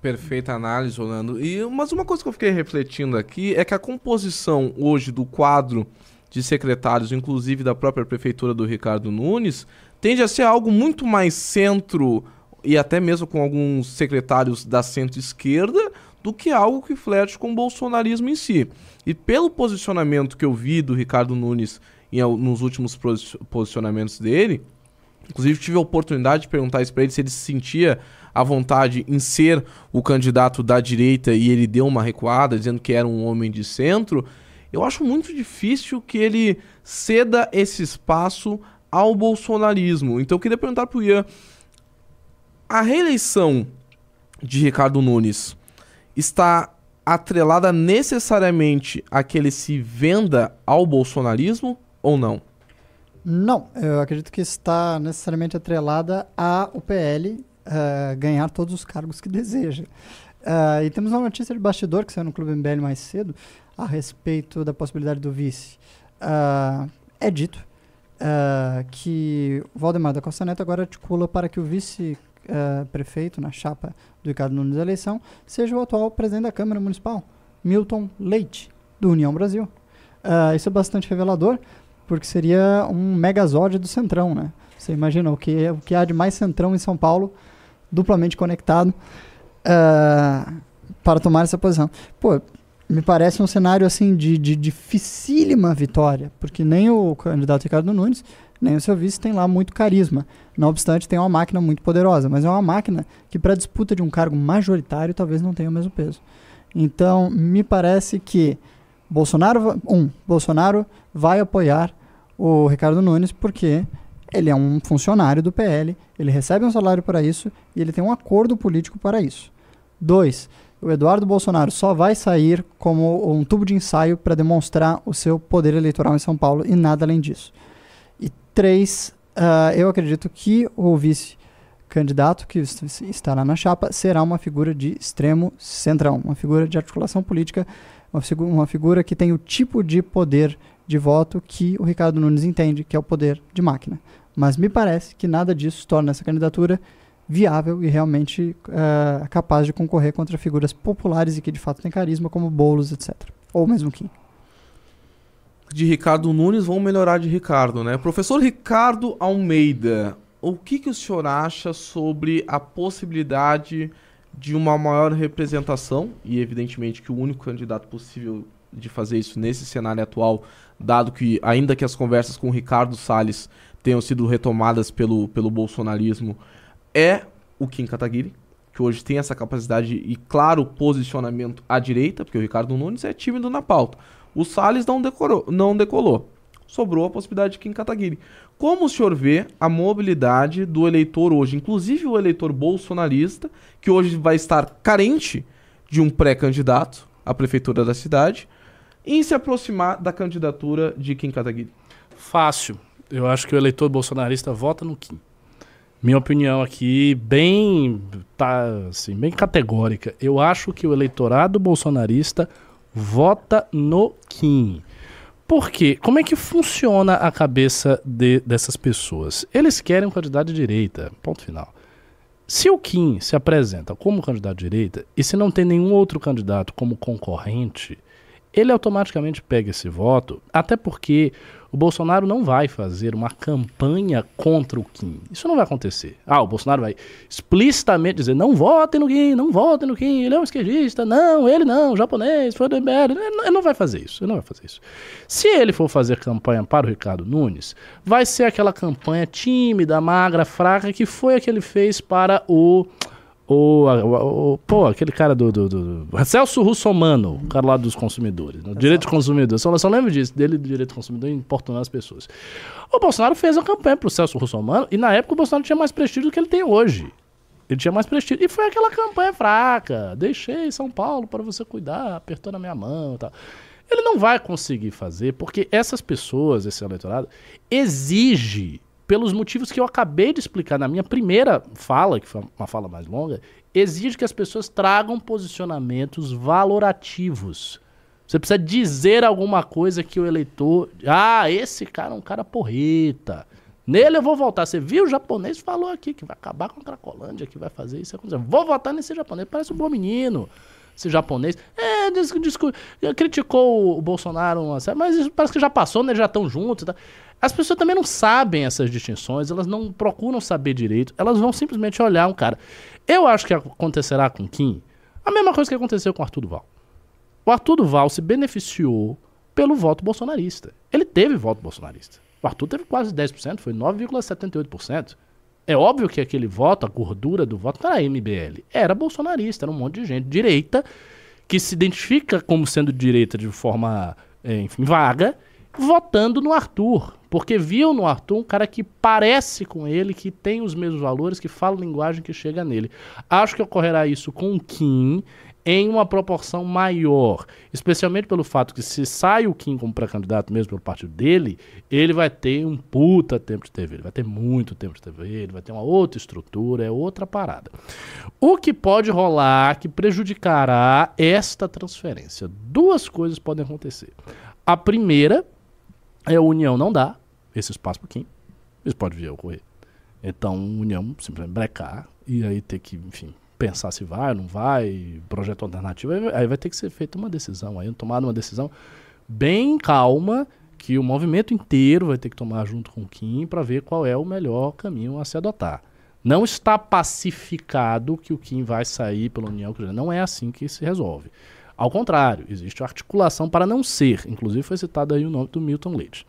Perfeita análise, Rolando. E, mas uma coisa que eu fiquei refletindo aqui é que a composição hoje do quadro de secretários, inclusive da própria prefeitura do Ricardo Nunes, tende a ser algo muito mais centro e até mesmo com alguns secretários da centro-esquerda do que algo que flerte com o bolsonarismo em si. E pelo posicionamento que eu vi do Ricardo Nunes em, nos últimos posicionamentos dele, inclusive tive a oportunidade de perguntar isso para ele se ele se sentia à vontade em ser o candidato da direita e ele deu uma recuada dizendo que era um homem de centro. Eu acho muito difícil que ele ceda esse espaço ao bolsonarismo. Então eu queria perguntar para o Ian: a reeleição de Ricardo Nunes está atrelada necessariamente a que ele se venda ao bolsonarismo ou não? Não, eu acredito que está necessariamente atrelada a o PL uh, eh, ganhar todos os cargos que deseja. Uh, e temos uma notícia de bastidor que saiu no Clube MBL mais cedo a respeito da possibilidade do vice. Uh, é dito que o Valdemar da Costa Neto agora articula para que o vice uh, prefeito na chapa do Ricardo Nunes da eleição seja o atual presidente da Câmara Municipal, Milton Leite, do União Brasil. Uh, isso é bastante revelador, porque seria um megazord do Centrão, né? Você imagina o que, o que há de mais Centrão em São Paulo, duplamente conectado, uh, para tomar essa posição. Pô, me parece um cenário assim de, de dificílima vitória, porque nem o candidato Ricardo Nunes nem o seu vice tem lá muito carisma. Não obstante, tem uma máquina muito poderosa, mas é uma máquina que, para disputa de um cargo majoritário, talvez não tenha o mesmo peso. Então, me parece que Bolsonaro, um, Bolsonaro vai apoiar o Ricardo Nunes porque ele é um funcionário do PL, ele recebe um salário para isso e ele tem um acordo político para isso. Dois, o Eduardo Bolsonaro só vai sair como um tubo de ensaio para demonstrar o seu poder eleitoral em São Paulo e nada além disso três, uh, eu acredito que o vice-candidato que estará na chapa será uma figura de extremo centrão, uma figura de articulação política, uma, uma figura que tem o tipo de poder de voto que o Ricardo Nunes entende, que é o poder de máquina. Mas me parece que nada disso torna essa candidatura viável e realmente uh, capaz de concorrer contra figuras populares e que de fato têm carisma, como Boulos, etc. Ou mesmo Kim de Ricardo Nunes vão melhorar de Ricardo, né? Professor Ricardo Almeida, o que, que o senhor acha sobre a possibilidade de uma maior representação, e evidentemente que o único candidato possível de fazer isso nesse cenário atual, dado que, ainda que as conversas com Ricardo Salles tenham sido retomadas pelo, pelo bolsonarismo, é o Kim Kataguiri, que hoje tem essa capacidade e claro posicionamento à direita, porque o Ricardo Nunes é tímido na pauta. O Salles não, decorou, não decolou. Sobrou a possibilidade de Kim Kataguiri. Como o senhor vê a mobilidade do eleitor hoje, inclusive o eleitor bolsonarista, que hoje vai estar carente de um pré-candidato à prefeitura da cidade, em se aproximar da candidatura de Kim Kataguiri? Fácil. Eu acho que o eleitor bolsonarista vota no Kim. Minha opinião aqui, bem, tá, assim, bem categórica. Eu acho que o eleitorado bolsonarista vota no Kim. Por quê? Como é que funciona a cabeça de, dessas pessoas? Eles querem um candidato de direita, ponto final. Se o Kim se apresenta como candidato de direita e se não tem nenhum outro candidato como concorrente, ele automaticamente pega esse voto, até porque O Bolsonaro não vai fazer uma campanha contra o Kim. Isso não vai acontecer. Ah, o Bolsonaro vai explicitamente dizer: não votem no Kim, não votem no Kim, ele é um esquerdista, não, ele não, japonês, foi do. Ele não vai fazer isso, ele não vai fazer isso. Se ele for fazer campanha para o Ricardo Nunes, vai ser aquela campanha tímida, magra, fraca, que foi a que ele fez para o o, o, o, pô, aquele cara do, do, do, Celso Russomano, o cara lá dos consumidores, né? direito de consumidor. Só, só lembro disso, dele do direito de consumidor importunar as pessoas. O Bolsonaro fez uma campanha pro Celso Russomano e na época o Bolsonaro tinha mais prestígio do que ele tem hoje. Ele tinha mais prestígio. E foi aquela campanha fraca. Deixei São Paulo para você cuidar, apertou na minha mão e tal. Ele não vai conseguir fazer porque essas pessoas, esse eleitorado, exige pelos motivos que eu acabei de explicar na minha primeira fala, que foi uma fala mais longa, exige que as pessoas tragam posicionamentos valorativos. Você precisa dizer alguma coisa que o eleitor. Ah, esse cara é um cara porreta. Nele eu vou votar. Você viu o japonês falou aqui que vai acabar com a Cracolândia, que vai fazer isso. Vou votar nesse japonês. Parece um bom menino. Esse japonês. É, criticou o Bolsonaro, mas parece que já passou, né? Já estão juntos. Tá? As pessoas também não sabem essas distinções, elas não procuram saber direito, elas vão simplesmente olhar um cara. Eu acho que acontecerá com Kim a mesma coisa que aconteceu com o Arthur Duval. O Arthur Duval se beneficiou pelo voto bolsonarista. Ele teve voto bolsonarista. O Arthur teve quase 10%, foi 9,78%. É óbvio que aquele voto, a gordura do voto, não era MBL, era bolsonarista, era um monte de gente direita que se identifica como sendo direita de forma, eh, enfim, vaga, votando no Arthur. Porque viu no Arthur um cara que parece com ele, que tem os mesmos valores, que fala linguagem que chega nele. Acho que ocorrerá isso com o Kim em uma proporção maior, especialmente pelo fato que se sai o Kim como pré-candidato mesmo pelo partido dele, ele vai ter um puta tempo de TV, ele vai ter muito tempo de TV, ele vai ter uma outra estrutura, é outra parada. O que pode rolar que prejudicará esta transferência? Duas coisas podem acontecer. A primeira a União não dá esse espaço para Kim, isso pode vir a ocorrer. Então, União simplesmente brecar e aí ter que, enfim, pensar se vai ou não vai, projeto alternativo, aí vai ter que ser feita uma decisão, aí tomada uma decisão bem calma, que o movimento inteiro vai ter que tomar junto com o Kim para ver qual é o melhor caminho a se adotar. Não está pacificado que o Kim vai sair pela União Não é assim que se resolve. Ao contrário, existe articulação para não ser. Inclusive foi citado aí o nome do Milton Leite.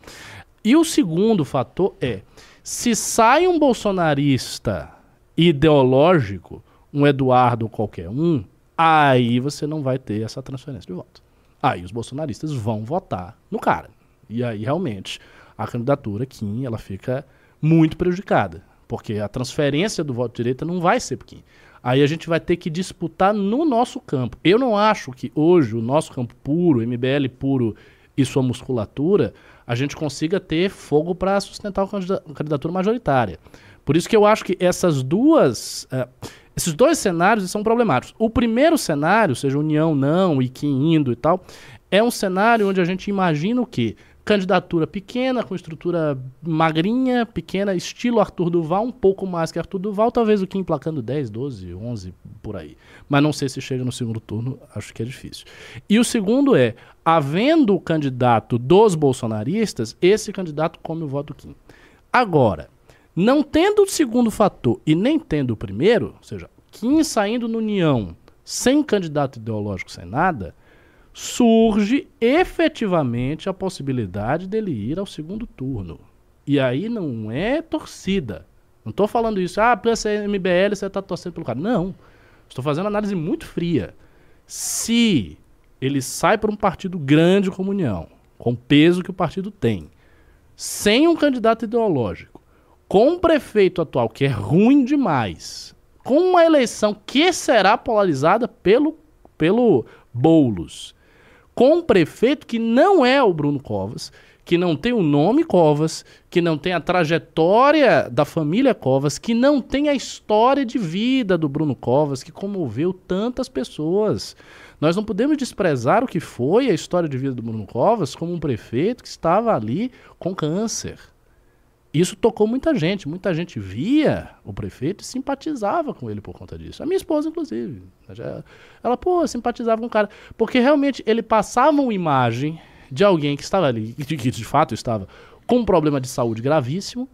E o segundo fator é, se sai um bolsonarista ideológico, um Eduardo qualquer um, aí você não vai ter essa transferência de voto. Aí os bolsonaristas vão votar no cara. E aí realmente a candidatura Kim, ela fica muito prejudicada, porque a transferência do voto direita não vai ser Kim. Aí a gente vai ter que disputar no nosso campo. Eu não acho que hoje o nosso campo puro, MBL puro e sua musculatura, a gente consiga ter fogo para sustentar a candidatura majoritária. Por isso que eu acho que essas duas. Uh, esses dois cenários são problemáticos. O primeiro cenário, seja União não e Kim indo e tal, é um cenário onde a gente imagina o quê? Candidatura pequena, com estrutura magrinha, pequena, estilo Arthur Duval, um pouco mais que Arthur Duval, talvez o Kim emplacando 10, 12, 11, por aí. Mas não sei se chega no segundo turno, acho que é difícil. E o segundo é, havendo o candidato dos bolsonaristas, esse candidato come o voto Kim. Agora, não tendo o segundo fator e nem tendo o primeiro, ou seja, Kim saindo no União sem candidato ideológico, sem nada, surge efetivamente a possibilidade dele ir ao segundo turno. E aí não é torcida. Não estou falando isso, ah, para ser MBL você está torcendo pelo cara. Não. Estou fazendo análise muito fria. Se ele sai para um partido grande como União, com o peso que o partido tem, sem um candidato ideológico, com o prefeito atual, que é ruim demais, com uma eleição que será polarizada pelo, pelo Boulos, com um prefeito que não é o Bruno Covas, que não tem o nome Covas, que não tem a trajetória da família Covas, que não tem a história de vida do Bruno Covas, que comoveu tantas pessoas. Nós não podemos desprezar o que foi a história de vida do Bruno Covas como um prefeito que estava ali com câncer. Isso tocou muita gente. Muita gente via o prefeito e simpatizava com ele por conta disso. A minha esposa, inclusive. Ela, pô, simpatizava com o cara. Porque realmente ele passava uma imagem de alguém que estava ali, que de fato estava com um problema de saúde gravíssimo,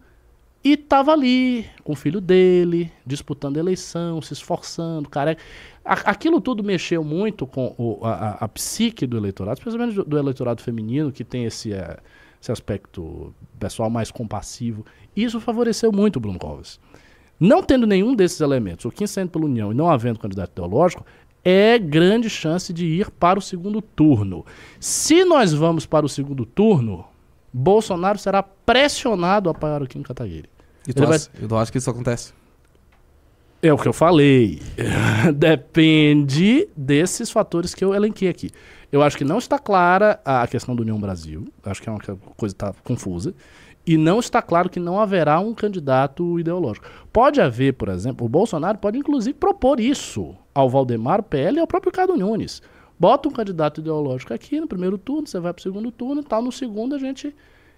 e tava ali com o filho dele, disputando a eleição, se esforçando, careca. Aquilo tudo mexeu muito com o- a, a- psique do eleitorado, especialmente do, do eleitorado feminino, que tem esse, eh, esse aspecto pessoal mais compassivo. Isso favoreceu muito o Bruno Covas. Não tendo nenhum desses elementos, o Kim saindo pela União e não havendo candidato ideológico, é grande chance de ir para o segundo turno. Se nós vamos para o segundo turno, Bolsonaro será pressionado a apoiar o Kim Kataguiri. E tu, vai- acha, e tu acha que isso acontece? É o que eu falei. Depende desses fatores que eu elenquei aqui. Eu acho que não está clara a questão do União Brasil. Acho que é uma coisa que está confusa. E não está claro que não haverá um candidato ideológico. Pode haver, por exemplo, o Bolsonaro pode inclusive propor isso ao Valdemar, PL e ao próprio Ricardo Nunes. Bota um candidato ideológico aqui no primeiro turno, você vai para o segundo turno e tal. No segundo a gente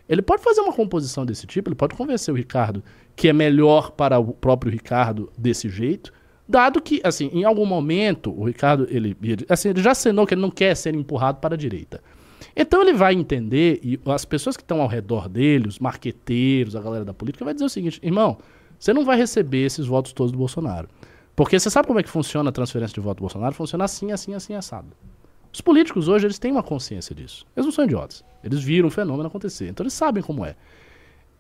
ele pode fazer uma composição desse tipo, ele pode convencer o Ricardo que é melhor para o próprio Ricardo desse jeito, dado que, assim, em algum momento, o Ricardo, ele, ele- assim, ele já assinou que ele não quer ser empurrado para a direita. Então ele vai entender, e as pessoas que estão ao redor dele, os marqueteiros, a galera da política, vai dizer o seguinte, irmão, você não vai receber esses votos todos do Bolsonaro. Porque você sabe como é que funciona a transferência de voto do Bolsonaro? Funciona assim, assim, assim, assado. Os políticos hoje, eles têm uma consciência disso. Eles não são idiotas. Eles viram o fenômeno acontecer. Então eles sabem como é.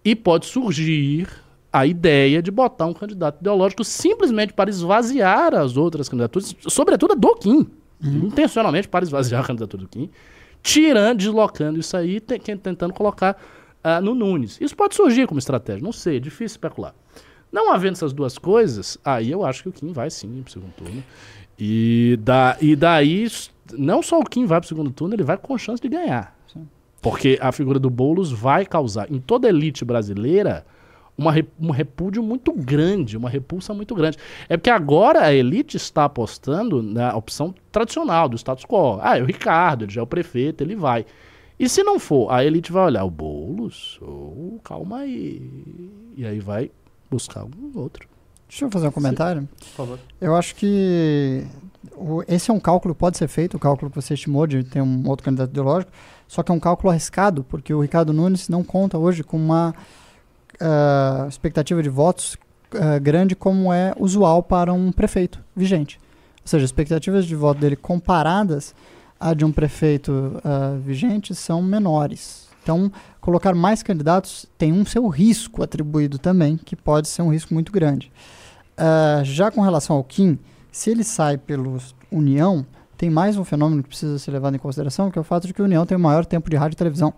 E pode surgir a ideia de botar um candidato ideológico simplesmente para esvaziar as outras candidaturas, sobretudo a do Kim. Intencionalmente para esvaziar a candidatura do Kim, tirando, deslocando isso aí, que- tentando colocar ah, no Nunes. Isso pode surgir como estratégia, não sei, é difícil especular. Não havendo essas duas coisas, aí eu acho que o Kim vai sim pro segundo turno. E, da, e daí, não só o Kim vai pro segundo turno, ele vai com chance de ganhar. Porque a figura do Boulos vai causar, em toda a elite brasileira, uma, um repúdio muito grande, uma repulsa muito grande. É porque agora a elite está apostando na opção tradicional do status quo. Ah, é o Ricardo, ele já é o prefeito, ele vai. E se não for, a elite vai olhar o Boulos, ou calma aí. E aí vai buscar algum outro. Deixa eu fazer um comentário. Por favor. Eu acho que o- esse é um cálculo que pode ser feito, o cálculo que você estimou de ter um outro candidato ideológico, só que é um cálculo arriscado, porque o Ricardo Nunes não conta hoje com uma ah, expectativa de votos ah, grande como é usual para um prefeito vigente. Ou seja, as expectativas de voto dele comparadas à de um prefeito ah, vigente são menores. Então, colocar mais candidatos tem um seu risco atribuído também, que pode ser um risco muito grande. Já com relação ao Kim, se ele sai pelo União, tem mais um fenômeno que precisa ser levado em consideração, que é o fato de que a União tem o maior tempo de rádio e televisão.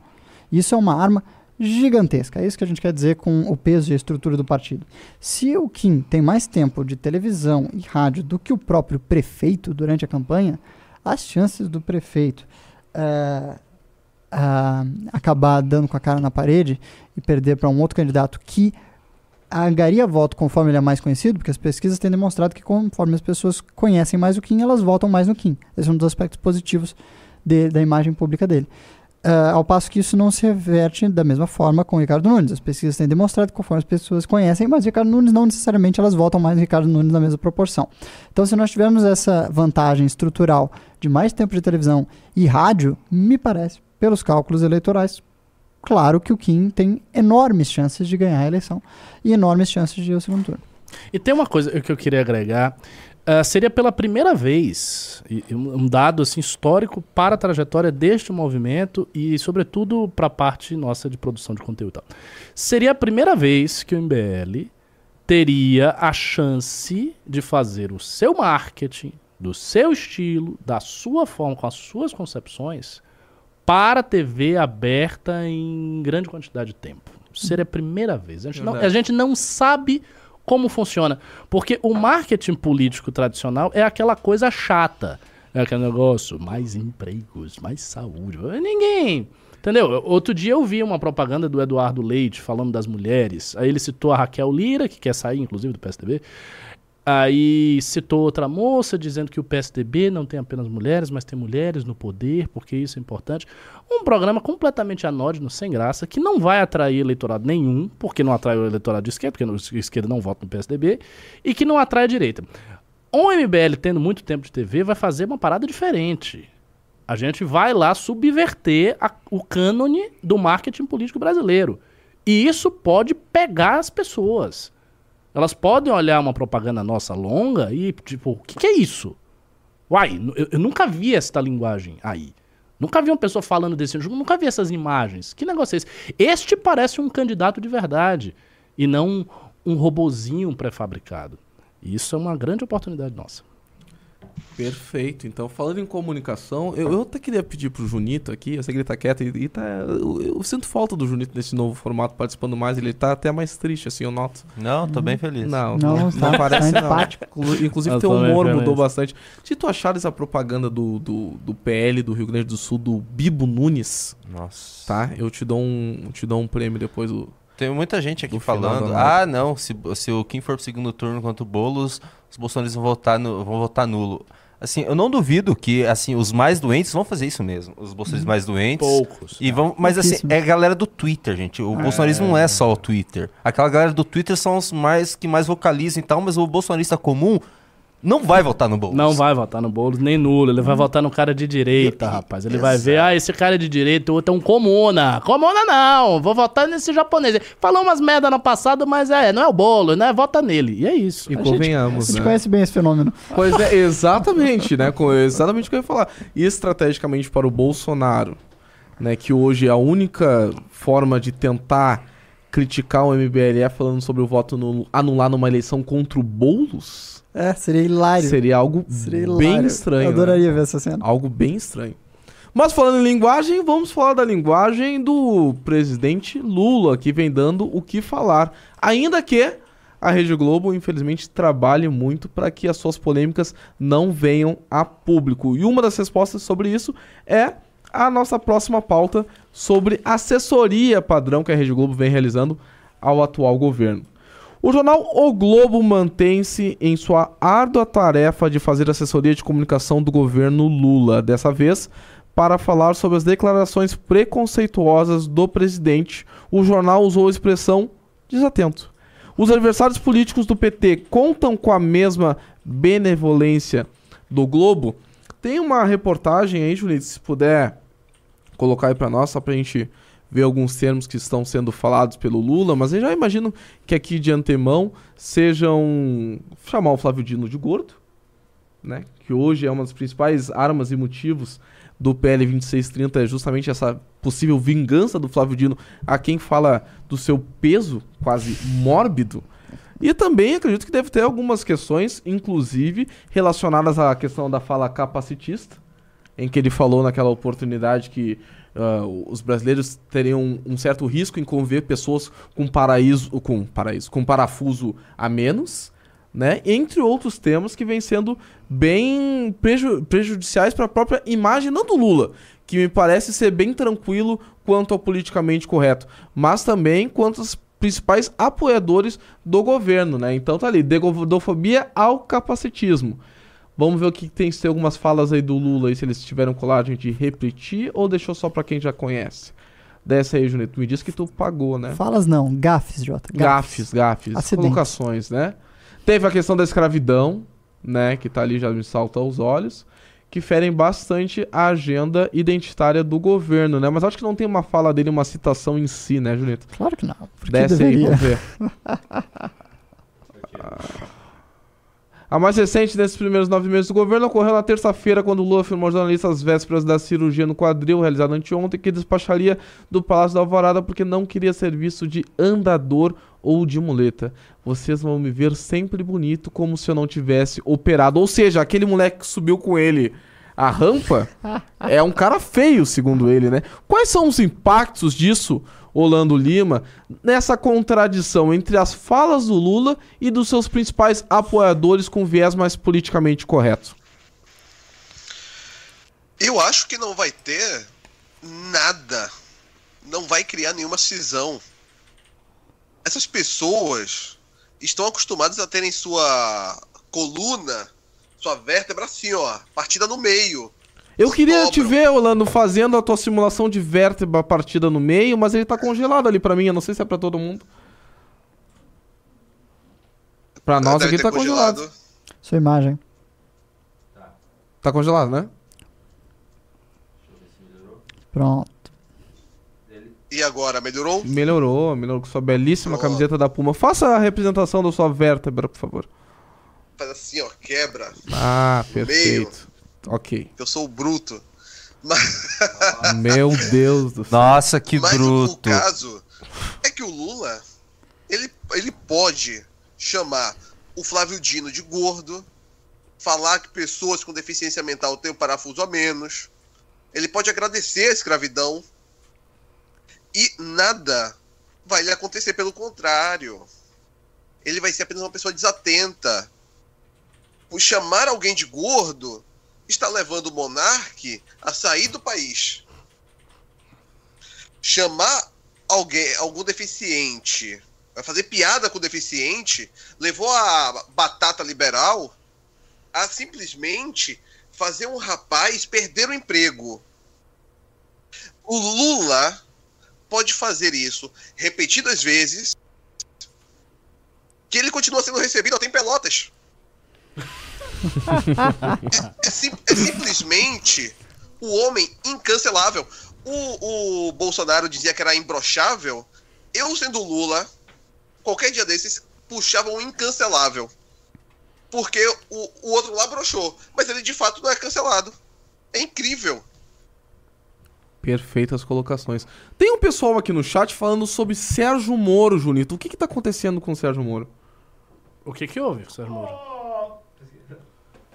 Isso é uma arma gigantesca. É isso que a gente quer dizer com o peso e a estrutura do partido. Se o Kim tem mais tempo de televisão e rádio do que o próprio prefeito durante a campanha, as chances do prefeito eh, ah, acabar dando com a cara na parede e perder para um outro candidato que agaria voto conforme ele é mais conhecido, porque as pesquisas têm demonstrado que conforme as pessoas conhecem mais o Kim, elas votam mais no Kim. Esse é um dos aspectos positivos de- da imagem pública dele. Ah, ao passo que isso não se reverte da mesma forma com o Ricardo Nunes. As pesquisas têm demonstrado que conforme as pessoas conhecem, mas Ricardo Nunes não necessariamente elas votam mais Ricardo Nunes na mesma proporção. Então, se nós tivermos essa vantagem estrutural de mais tempo de televisão e rádio, me parece, pelos cálculos eleitorais, claro que o Kim tem enormes chances de ganhar a eleição e enormes chances de ir ao segundo turno. E tem uma coisa que eu queria agregar. Ah, seria pela primeira vez, um dado assim, histórico para a trajetória deste movimento e, sobretudo, para a parte nossa de produção de conteúdo. e tal. Seria a primeira vez que o MBL teria a chance de fazer o seu marketing, do seu estilo, da sua forma, com as suas concepções, para a TV aberta em grande quantidade de tempo. Seria a primeira vez. A gente, não, a gente não sabe como funciona. Porque o marketing político tradicional é aquela coisa chata. É aquele negócio, mais empregos, mais saúde. Ninguém. Entendeu? Outro dia eu vi uma propaganda do Eduardo Leite falando das mulheres. Aí ele citou a Raquel Lira, que quer sair, inclusive, do PSDB. Aí citou outra moça dizendo que o PSDB não tem apenas mulheres, mas tem mulheres no poder, porque isso é importante. Um programa completamente anódino, sem graça, que não vai atrair eleitorado nenhum, porque não atrai o eleitorado de esquerda, porque a esquerda não vota no PSDB, e que não atrai a direita. O MBL, tendo muito tempo de TV, vai fazer uma parada diferente. A gente vai lá subverter a- o cânone do marketing político brasileiro. E isso pode pegar as pessoas. Elas podem olhar uma propaganda nossa longa e, tipo, o que, que é isso? Uai, eu, eu nunca vi esta linguagem aí. Nunca vi uma pessoa falando desse jogo, nunca vi essas imagens. Que negócio é esse? Este parece um candidato de verdade e não um robozinho pré-fabricado. Isso é uma grande oportunidade nossa. Perfeito. Então, falando em comunicação, eu, eu até queria pedir pro Junito aqui, eu sei que ele tá quieto e, e tá. Eu, eu sinto falta do Junito nesse novo formato participando mais, ele tá até mais triste, assim, eu noto. Não, tô bem feliz. Não, Não, não, tá- não parece tá não. Inclusive, Eu teu humor mudou bastante. Se tu achares a propaganda do, do, do PL do Rio Grande do Sul, do Bibo Nunes, Nossa. tá? Eu te dou um, te dou um prêmio depois. Do... Tem muita gente aqui falando, ah, não, se, se o Kim for pro segundo turno contra o Boulos, os bolsonaristas vão votar, no, vão votar nulo. Assim, eu não duvido que, assim, os mais doentes vão fazer isso mesmo. Os bolsonaristas mais doentes. Poucos. E vão, mas assim, é a galera do Twitter, gente. O bolsonarismo não é só o Twitter. Aquela galera do Twitter são os mais que mais vocalizam e tal, mas o bolsonarista comum não vai votar no Boulos. Não vai votar no Boulos, nem nulo. Ele vai votar no cara de direita, rapaz. Ele vai ver, ah, esse cara é de direita, o outro é um comuna. Comuna não, vou votar nesse japonês. Falou umas merda no passado, mas é, não é o bolo, né? Vota nele. E é isso. E A gente- convenhamos, A gente né? conhece bem esse fenômeno. Pois é, exatamente, né? Exatamente o que eu ia falar. E estrategicamente para o Bolsonaro, né? Que hoje é a única forma de tentar criticar o MBLE falando sobre o voto nulo, anular numa eleição contra o Boulos, É, seria hilário. seria algo Seria bem hilário. estranho. Eu né? adoraria ver essa cena. Algo bem estranho. Mas falando em linguagem, vamos falar da linguagem do presidente Lula, que vem dando o que falar. Ainda que a Rede Globo, infelizmente, trabalhe muito para que as suas polêmicas não venham a público. E uma das respostas sobre isso é a nossa próxima pauta sobre assessoria padrão que a Rede Globo vem realizando ao atual governo. O jornal O Globo mantém-se em sua árdua tarefa de fazer assessoria de comunicação do governo Lula, dessa vez para falar sobre as declarações preconceituosas do presidente. O jornal usou a expressão desatento. Os adversários políticos do PT contam com a mesma benevolência do Globo. Tem uma reportagem aí, Julito, se puder colocar aí pra nós, só pra gente ver alguns termos que estão sendo falados pelo Lula, mas eu já imagino que aqui de antemão sejam chamar o Flávio Dino de gordo, né? Que hoje é uma das principais armas e motivos do PL 2630 é justamente essa possível vingança do Flávio Dino a quem fala do seu peso quase mórbido. E também acredito que deve ter algumas questões, inclusive relacionadas à questão da fala capacitista, em que ele falou naquela oportunidade que ah, os brasileiros teriam um, certo risco em conviver pessoas com paraíso, com paraíso, com parafuso a menos, né? Entre outros temas que vêm sendo bem preju- prejudiciais para a própria imagem não do Lula, que me parece ser bem tranquilo quanto ao politicamente correto, mas também quanto aos principais apoiadores do governo, né? Então tá ali, de gordofobia ao capacitismo. Vamos ver o que tem se tem algumas falas aí do Lula aí, se eles tiveram coragem de repetir ou deixou só pra quem já conhece. Desce aí, Junito. Me diz que tu pagou, né? Falas não, gafes, Jota. Gafes, gafes. Acidentes. Colocações, né? Teve a questão da escravidão, né? Que tá ali, já me salta aos olhos. Que ferem bastante a agenda identitária do governo, né? Mas acho que não tem uma fala dele, uma citação em si, né, Junito? Claro que não. Desce aí, deveria. vamos ver. A mais recente desses primeiros nove meses do governo ocorreu na terça-feira, quando Lula afirmou aos jornalistas às vésperas da cirurgia no quadril realizada anteontem que despacharia do Palácio da Alvorada porque não queria ser visto de andador ou de muleta. Vocês vão me ver sempre bonito, como se eu não tivesse operado. Ou seja, aquele moleque que subiu com ele a rampa é um cara feio, segundo ele, né? Quais são os impactos disso, Orlando Lima, nessa contradição entre as falas do Lula e dos seus principais apoiadores com viés mais politicamente correto? Eu acho que não vai ter nada. Não vai criar nenhuma cisão. Essas pessoas estão acostumadas a terem sua coluna, sua vértebra assim, ó, partida no meio. Eu queria te ver, Orlando, fazendo a tua simulação de vértebra partida no meio, mas ele tá congelado ali pra mim, eu não sei se é pra todo mundo. Pra nós Deve aqui tá congelado. Sua imagem. Tá congelado, né? Pronto. E agora, melhorou? Melhorou, melhorou com sua belíssima Pronto. camiseta da Puma. Faça a representação da sua vértebra, por favor. Faz assim, ó, quebra. Ah, Meio. perfeito. Ok. Eu sou o bruto. Mas, Meu Deus do céu. Nossa, que mas o- bruto. o caso é que o Lula, ele, ele pode chamar o Flávio Dino de gordo, falar que pessoas com deficiência mental têm um parafuso a menos, ele pode agradecer a escravidão e nada vai lhe acontecer, pelo contrário. Ele vai ser apenas uma pessoa desatenta. Por chamar alguém de gordo está levando o monarque a sair do país. Chamar alguém, algum deficiente, fazer piada com o deficiente, levou a batata liberal a simplesmente fazer um rapaz perder o emprego. O Lula pode fazer isso repetidas vezes, que ele continua sendo recebido até em Pelotas. É, sim- é simplesmente o homem incancelável. O, o Bolsonaro dizia que era imbrochável. Eu, sendo Lula, qualquer dia desses, puxava um incancelável. Porque o, o outro lá broxou. Mas ele de fato não é cancelado. É incrível. Perfeitas colocações. Tem um pessoal aqui no chat falando sobre Sérgio Moro, Junito. O que que tá acontecendo com o Sérgio Moro? O que que houve, Sérgio Moro?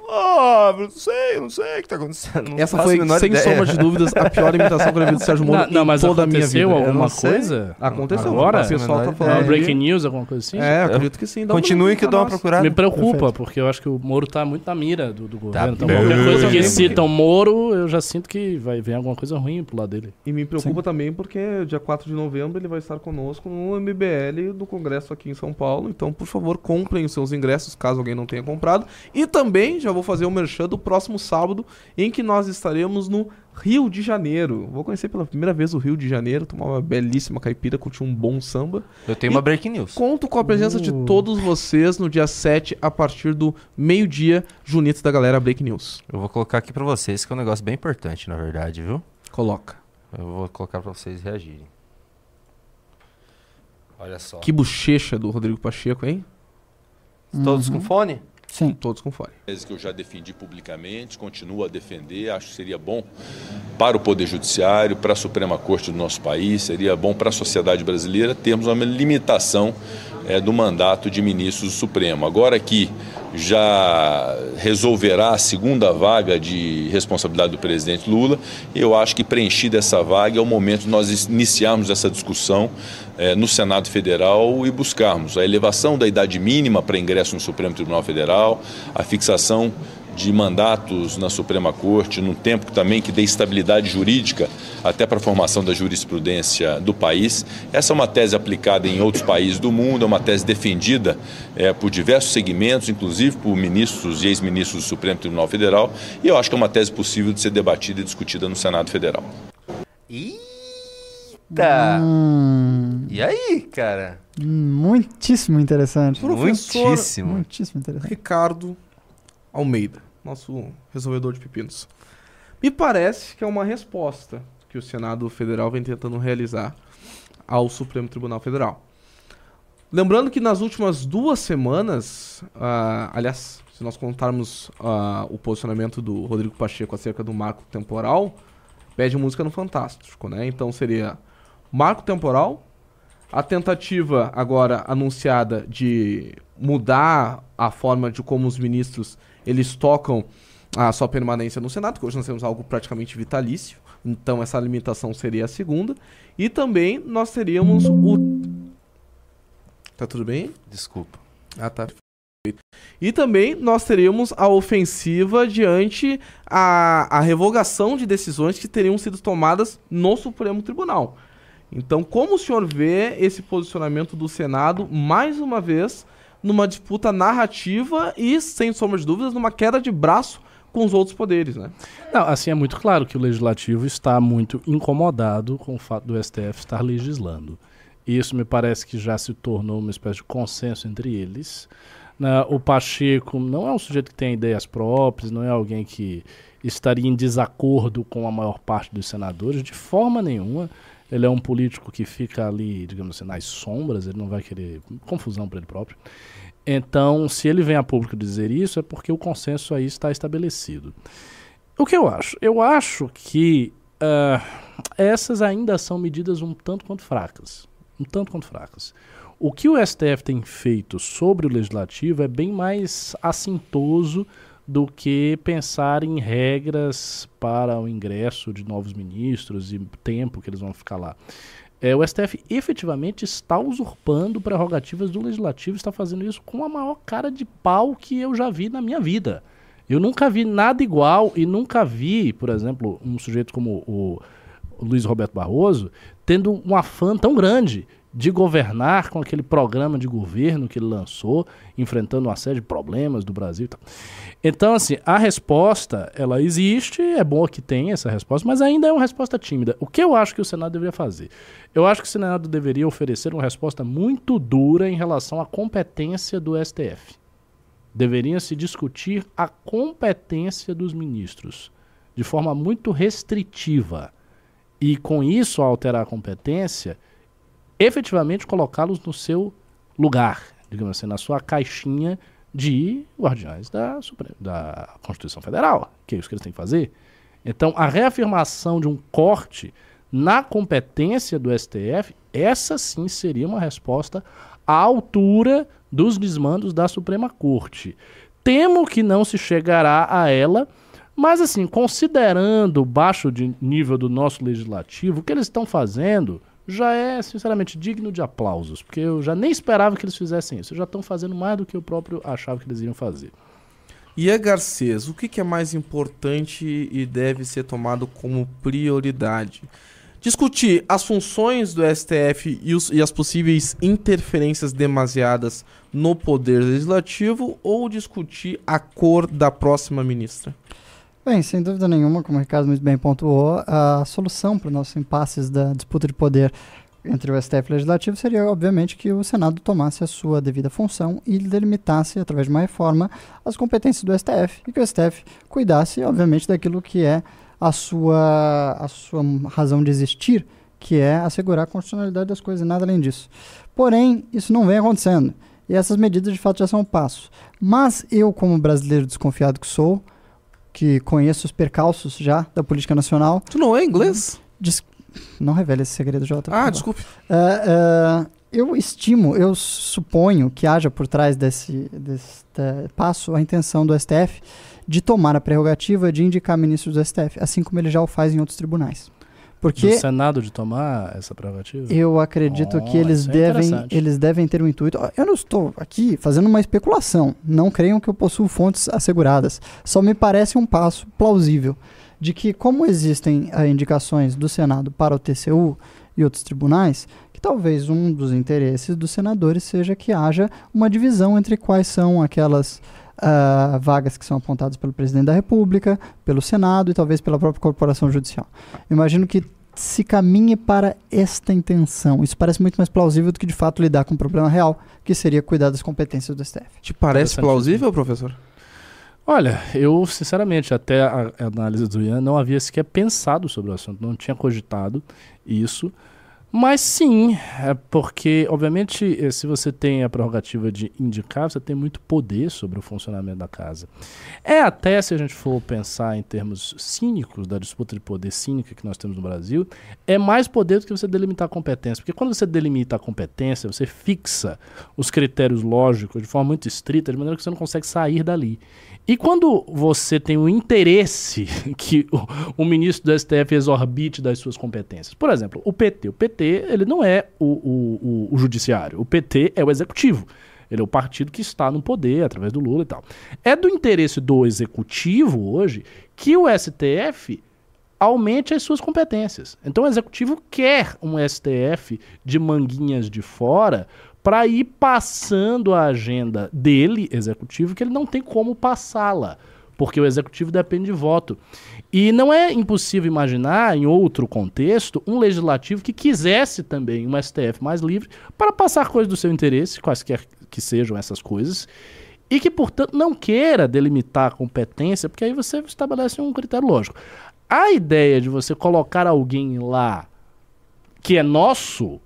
Ah, não sei, não sei o que tá acontecendo. Não Essa foi, sem ideia. sombra de dúvidas, a pior imitação que eu já vi do Sérgio Moro Não, não, em mas toda a minha vida. aconteceu Eu alguma coisa? Aconteceu. Agora? O pessoal tá falando. É, breaking news, alguma coisa assim? É, acredito que sim. Dá uma Continue que eu dou uma procurada. Me preocupa, Perfeito. porque eu acho que o Moro tá muito na mira do, do governo. então, bem. qualquer coisa que citam Moro, eu já sinto que vai vir alguma coisa ruim pro lado dele. E me preocupa também porque dia 4 de novembro ele vai estar conosco no MBL do Congresso aqui em São Paulo. Então, por favor, comprem os seus ingressos caso alguém não tenha comprado. E também já vou fazer o merchan do próximo sábado, em que nós estaremos no Rio de Janeiro. Vou conhecer pela primeira vez o Rio de Janeiro, tomar uma belíssima caipira, curtir um bom samba. Eu tenho uma breaking news. Conto com a presença de Uh. todos vocês no dia 7, a partir do meio-dia, Junitos da galera Break News. Eu vou colocar aqui pra vocês, que é um negócio bem importante, na verdade, viu? Coloca. Eu vou colocar pra vocês reagirem. Olha só. Que bochecha do Rodrigo Pacheco, hein? Todos Uhum. com fone? Sim. Todos com fone. tese que eu já defendi publicamente, continuo a defender, acho que seria bom para o Poder Judiciário, para a Suprema Corte do nosso país, seria bom para a sociedade brasileira termos uma limitação eh, do mandato de ministros do Supremo. Agora que já resolverá a segunda vaga de responsabilidade do presidente Lula, eu acho que preenchida essa vaga é o momento de nós iniciarmos essa discussão eh, no Senado Federal e buscarmos a elevação da idade mínima para ingresso no Supremo Tribunal Federal, a fixação de mandatos na Suprema Corte, num tempo também que dê estabilidade jurídica até para a formação da jurisprudência do país. Essa é uma tese aplicada em outros países do mundo, é uma tese defendida eh, por diversos segmentos, inclusive por ministros e ex-ministros do Supremo Tribunal Federal, e eu acho que é uma tese possível de ser debatida e discutida no Senado Federal. Eita! Hum, E aí, cara? muitíssimo interessante. Professor- Muitíssimo. Muitíssimo interessante. Ricardo Almeida, nosso resolvedor de pepinos. Me parece que é uma resposta que o Senado Federal vem tentando realizar ao Supremo Tribunal Federal. Lembrando que nas últimas duas semanas, ah, aliás, se nós contarmos ah, o posicionamento do Rodrigo Pacheco acerca do marco temporal, pede música no Fantástico, né? Então seria marco temporal, a tentativa agora anunciada de mudar a forma de como os ministros eles tocam a sua permanência no Senado, que hoje nós temos algo praticamente vitalício. Então essa limitação seria a segunda. E também nós teríamos o. Tá tudo bem? Desculpa. Ah, tá. E também nós teríamos a ofensiva diante a, a revogação de decisões que teriam sido tomadas no Supremo Tribunal. Então, como o senhor vê esse posicionamento do Senado, mais uma vez, numa disputa narrativa e, sem sombra de dúvidas, numa queda de braço com os outros poderes, né? Não, assim, é muito claro que o Legislativo está muito incomodado com o fato do STF estar legislando. Isso me parece que já se tornou uma espécie de consenso entre eles. O Pacheco não é um sujeito que tem ideias próprias, não é alguém que estaria em desacordo com a maior parte dos senadores, de forma nenhuma. Ele é um político que fica ali, digamos assim, nas sombras, ele não vai querer confusão para ele próprio. Então, se ele vem a público dizer isso, é porque o consenso aí está estabelecido. O que eu acho? Eu acho que uh, essas ainda são medidas um tanto quanto fracas. Um tanto quanto fracas. O que o STF tem feito sobre o legislativo é bem mais assintoso do que pensar em regras para o ingresso de novos ministros e tempo que eles vão ficar lá. É, o STF efetivamente está usurpando prerrogativas do legislativo, está fazendo isso com a maior cara de pau que eu já vi na minha vida. Eu nunca vi nada igual e nunca vi, por exemplo, um sujeito como o, Luiz Roberto Barroso tendo um afã tão grande de governar com aquele programa de governo que ele lançou, enfrentando uma série de problemas do Brasil. Então, assim, a resposta, ela existe, é bom que tenha essa resposta, mas ainda é uma resposta tímida. O que eu acho que o Senado deveria fazer? Eu acho que o Senado deveria oferecer uma resposta muito dura em relação à competência do STF. Deveria se discutir a competência dos ministros de forma muito restritiva. E com isso, ao alterar a competência, efetivamente colocá-los no seu lugar, digamos assim, na sua caixinha de guardiões da, da Constituição Federal, que é isso que eles têm que fazer. Então, a reafirmação de um corte na competência do STF, essa sim seria uma resposta à altura dos desmandos da Suprema Corte. Temo que não se chegará a ela, mas assim, considerando o baixo nível do nosso legislativo, o que eles estão fazendo já é, sinceramente, digno de aplausos, porque eu já nem esperava que eles fizessem isso. Já estão fazendo mais do que eu próprio achava que eles iam fazer. E a Garcês, o que, que é mais importante e deve ser tomado como prioridade? Discutir as funções do STF e, os, e as possíveis interferências demasiadas no poder legislativo ou discutir a cor da próxima ministra? Bem, sem dúvida nenhuma, como o Ricardo muito bem pontuou, a solução para os nossos impasses da disputa de poder entre o STF e o Legislativo seria, obviamente, que o Senado tomasse a sua devida função e delimitasse, através de uma reforma, as competências do STF e que o STF cuidasse, obviamente, daquilo que é a sua, a sua razão de existir, que é assegurar a constitucionalidade das coisas e nada além disso. Porém, isso não vem acontecendo e essas medidas, de fato, já são um passo. Mas eu, como brasileiro desconfiado que sou, que conheço os percalços já da política nacional. Tu não é inglês? Diz... Não revele esse segredo, Jota. Ah, desculpe. Uh, uh, eu estimo, eu suponho que haja por trás desse, desse passo a intenção do STF de tomar a prerrogativa de indicar ministros do STF, assim como ele já o faz em outros tribunais. Porque do Senado de tomar essa prerrogativa? Eu acredito oh, que eles é devem, eles devem ter um intuito. Eu não estou aqui fazendo uma especulação. Não creiam que eu possuo fontes asseguradas. Só me parece um passo plausível de que, como existem uh, indicações do Senado para o TCU e outros tribunais, que talvez um dos interesses dos senadores seja que haja uma divisão entre quais são aquelas uh, vagas que são apontadas pelo presidente da República, pelo Senado e talvez pela própria corporação judicial. Imagino que se caminhe para esta intenção. Isso parece muito mais plausível do que de fato lidar com um problema real, que seria cuidar das competências do STF. Te parece plausível, professor? Olha, eu sinceramente, até a, a análise do Ian, não havia sequer pensado sobre o assunto, não tinha cogitado isso. Mas sim, é porque, obviamente, eh, se você tem a prerrogativa de indicar, você tem muito poder sobre o funcionamento da casa. É até, se a gente for pensar em termos cínicos, da disputa de poder cínica que nós temos no Brasil, é mais poder do que você delimitar a competência. Porque quando você delimita a competência, você fixa os critérios lógicos de forma muito estrita, de maneira que você não consegue sair dali. E quando você tem o interesse que o, o, ministro do STF exorbite das suas competências, por exemplo, o PT. O PT ele não é o, o, o, judiciário, o PT é o executivo. Ele é o partido que está no poder através do Lula e tal. É do interesse do executivo hoje que o STF aumente as suas competências. Então o executivo quer um STF de manguinhas de fora para ir passando a agenda dele, executivo, que ele não tem como passá-la, porque o executivo depende de voto. E não é impossível imaginar, em outro contexto, um legislativo que quisesse também um STF mais livre para passar coisas do seu interesse, quaisquer que sejam essas coisas, e que, portanto, não queira delimitar a competência, porque aí você estabelece um critério lógico. A ideia de você colocar alguém lá que é nosso,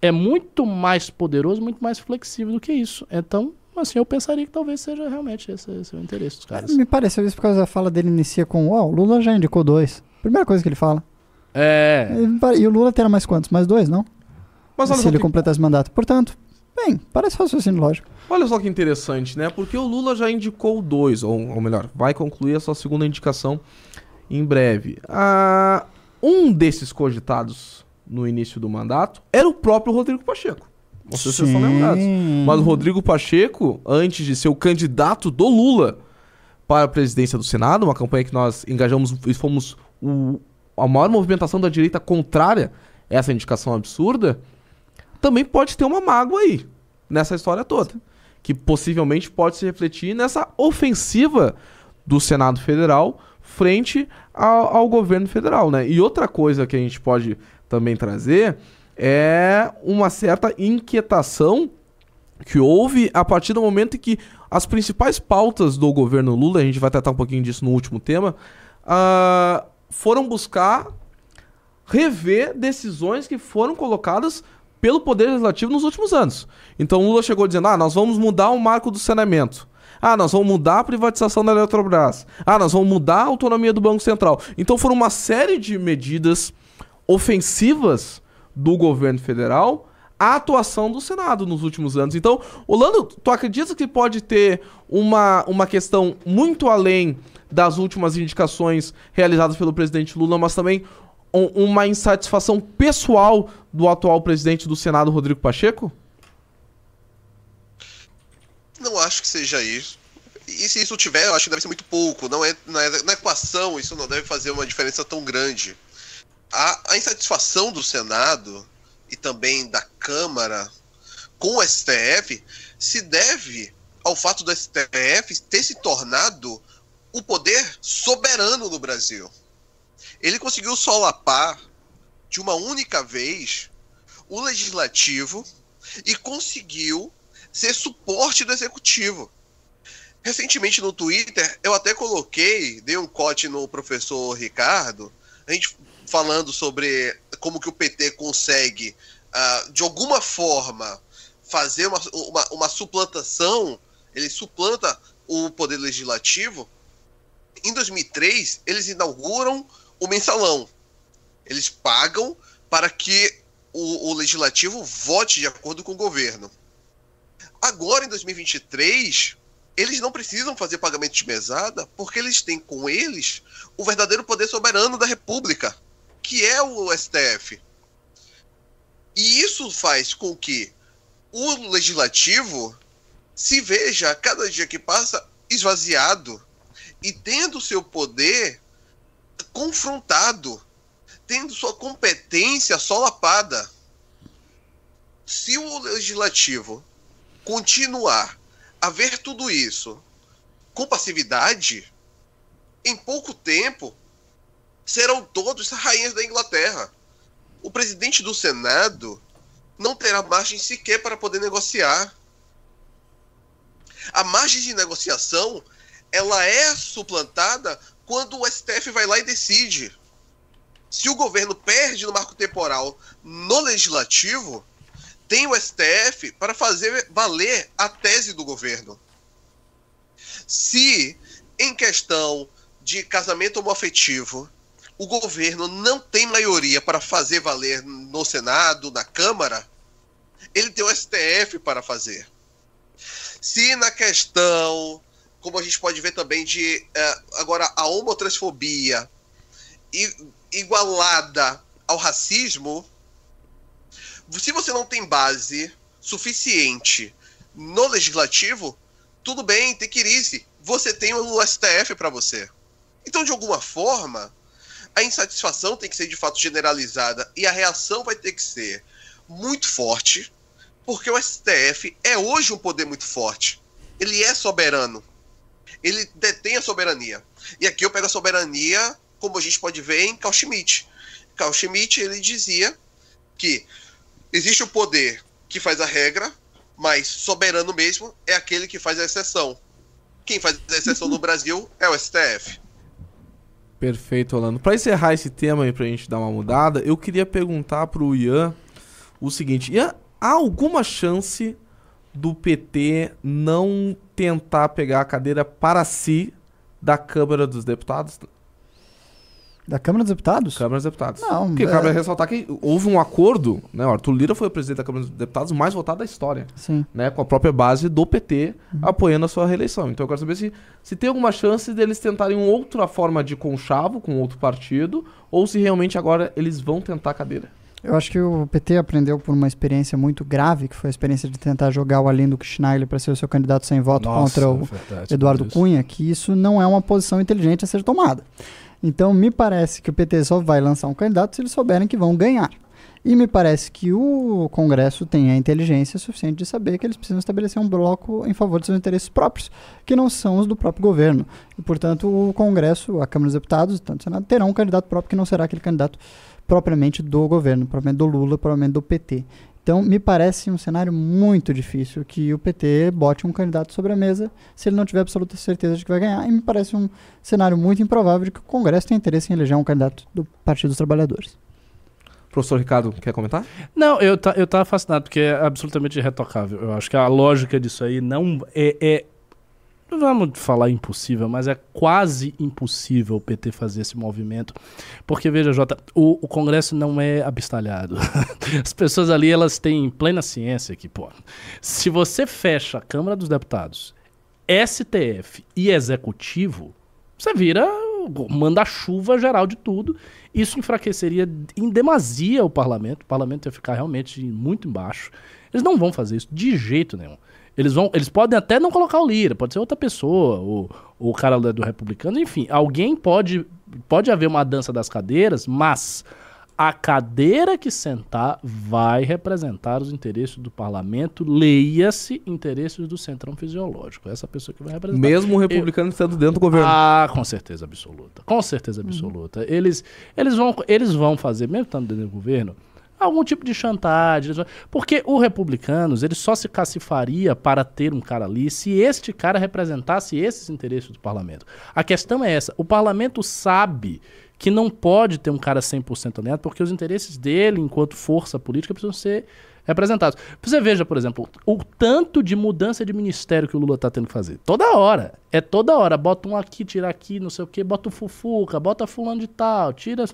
é muito mais poderoso, muito mais flexível do que isso. Então, assim, eu pensaria que talvez seja realmente esse, esse o interesse dos caras. Me pareceu isso por causa da fala dele inicia com: Ó, o Lula já indicou dois. Primeira coisa que ele fala. É. E E o Lula terá mais quantos? Mais dois, não? Mas olha Se ele que, completar esse mandato. Portanto, bem, parece raciocínio lógico. olha só que interessante, né? Porque o Lula já indicou dois, ou, ou melhor, vai concluir a sua segunda indicação em breve. Ah, um desses cogitados no início do mandato era o próprio Rodrigo Pacheco. Vocês estão lembrados. Mas o Rodrigo Pacheco, antes de ser o candidato do Lula para a presidência do Senado, uma campanha que nós engajamos e fomos o- a maior movimentação da direita contrária a essa indicação absurda, também pode ter uma mágoa aí nessa história toda. Que possivelmente pode se refletir nessa ofensiva do Senado Federal frente ao, ao governo federal, né? E outra coisa que a gente pode também trazer é uma certa inquietação que houve a partir do momento em que as principais pautas do governo Lula, a gente vai tratar um pouquinho disso no último tema, ah, foram buscar rever decisões que foram colocadas pelo Poder Legislativo nos últimos anos. Então Lula chegou dizendo: ah, nós vamos mudar o marco do saneamento. Ah, nós vamos mudar a privatização da Eletrobras. Ah, nós vamos mudar a autonomia do Banco Central. Então foram uma série de medidas ofensivas do governo federal à atuação do Senado nos últimos anos. Então, Orlando, tu acredita que pode ter uma, uma questão muito além das últimas indicações realizadas pelo presidente Lula, mas também um- uma insatisfação pessoal do atual presidente do Senado, Rodrigo Pacheco? Não acho que seja isso. E se isso tiver, eu acho que deve ser muito pouco. Não é, na, na equação, isso não deve fazer uma diferença tão grande. A, a insatisfação do Senado e também da Câmara com o STF se deve ao fato do STF ter se tornado o poder soberano no Brasil. Ele conseguiu solapar de uma única vez o legislativo e conseguiu ser suporte do executivo. Recentemente no Twitter, eu até coloquei, dei um cote no professor Ricardo, a gente falando sobre como que o PT consegue, ah, de alguma forma, fazer uma, uma, uma suplantação, ele suplanta o poder legislativo. Em 2003, eles inauguram o mensalão. Eles pagam para que o, o legislativo vote de acordo com o governo. Agora, em 2023, eles não precisam fazer pagamento de mesada porque eles têm com eles o verdadeiro poder soberano da República, que é o STF. E isso faz com que o legislativo se veja, a cada dia que passa, esvaziado e tendo seu poder confrontado, tendo sua competência solapada. Se o legislativo continuar a ver tudo isso com passividade, em pouco tempo serão todos rainhas da Inglaterra. O presidente do Senado não terá margem sequer para poder negociar. A margem de negociação ela é suplantada quando o STF vai lá e decide. Se o governo perde no marco temporal no legislativo, tem o STF para fazer valer a tese do governo. Se, em questão de casamento homoafetivo, o governo não tem maioria para fazer valer no Senado, na Câmara, ele tem o STF para fazer. Se na questão, como a gente pode ver também, de eh, agora a homotransfobia igualada ao racismo, se você não tem base suficiente no legislativo, tudo bem, tem crise. Você tem o STF para você. Então, de alguma forma, a insatisfação tem que ser de fato generalizada e a reação vai ter que ser muito forte, porque o STF é hoje um poder muito forte. Ele é soberano. Ele detém a soberania. E aqui eu pego a soberania, como a gente pode ver em Carl Schmitt. Carl Schmitt, ele dizia que existe o poder que faz a regra, mas soberano mesmo é aquele que faz a exceção. Quem faz a exceção no Brasil é o STF. Perfeito, Orlando. Para encerrar esse tema e pra gente dar uma mudada, eu queria perguntar pro Ian o seguinte: Ian, há alguma chance do PT não tentar pegar a cadeira para si da Câmara dos Deputados? Da Câmara dos Deputados? Câmara dos Deputados. Não, Porque é- cabe ressaltar que houve um acordo, né? O Arthur Lira foi o presidente da Câmara dos Deputados mais votado da história, Sim. né? Com a própria base do PT Uhum. apoiando a sua reeleição. Então eu quero saber se, se tem alguma chance deles tentarem uma outra forma de conchavo com outro partido, ou se realmente agora eles vão tentar a cadeira. Eu acho que o PT aprendeu por uma experiência muito grave, que foi a experiência de tentar jogar o Alindo Schneider para ser o seu candidato sem voto contra o verdade, Eduardo. Cunha, que isso não é uma posição inteligente a ser tomada. Então, me parece que o PT só vai lançar um candidato se eles souberem que vão ganhar. E me parece que o Congresso tem a inteligência suficiente de saber que eles precisam estabelecer um bloco em favor de seus interesses próprios, que não são os do próprio governo. E, portanto, o Congresso, a Câmara dos Deputados, tanto o Senado, terão um candidato próprio que não será aquele candidato propriamente do governo, propriamente do Lula, propriamente do PT. Então, me parece um cenário muito difícil que o PT bote um candidato sobre a mesa se ele não tiver absoluta certeza de que vai ganhar. E me parece um cenário muito improvável de que o Congresso tenha interesse em eleger um candidato do Partido dos Trabalhadores. Professor Ricardo, quer comentar? Não, eu, tá, eu tava fascinado, porque é absolutamente irretocável. Eu acho que a lógica disso aí não é. é não vamos falar impossível, mas é quase impossível o PT fazer esse movimento. Porque, veja, Jota, o, o Congresso não é abestalhado. As pessoas ali, elas têm plena ciência que, pô, se você fecha a Câmara dos Deputados, STF e Executivo, você vira o manda-chuva geral de tudo. Isso enfraqueceria em demasia o parlamento. O parlamento ia ficar realmente muito embaixo. Eles não vão fazer isso de jeito nenhum. Eles, vão, eles podem até não colocar o Lira, pode ser outra pessoa, o, o cara do republicano, enfim, alguém pode. Pode haver uma dança das cadeiras, mas a cadeira que sentar vai representar os interesses do parlamento, leia-se interesses do centrão fisiológico. Essa pessoa que vai representar. Mesmo o republicano estando dentro do governo. Ah, com certeza absoluta. Com certeza absoluta. Eles, eles, vão, eles vão fazer, mesmo estando dentro do governo, algum tipo de chantagem. Porque o republicanos, ele só se cacifaria para ter um cara ali se este cara representasse esses interesses do parlamento. A questão é essa. O parlamento sabe que não pode ter um cara 100% alinhado, porque os interesses dele, enquanto força política, precisam ser representados. Você veja, por exemplo, o tanto de mudança de ministério que o Lula tá tendo que fazer. Toda hora. É toda hora. Bota um aqui, tira aqui, não sei o quê, bota o Fufuca, bota fulano de tal, tira...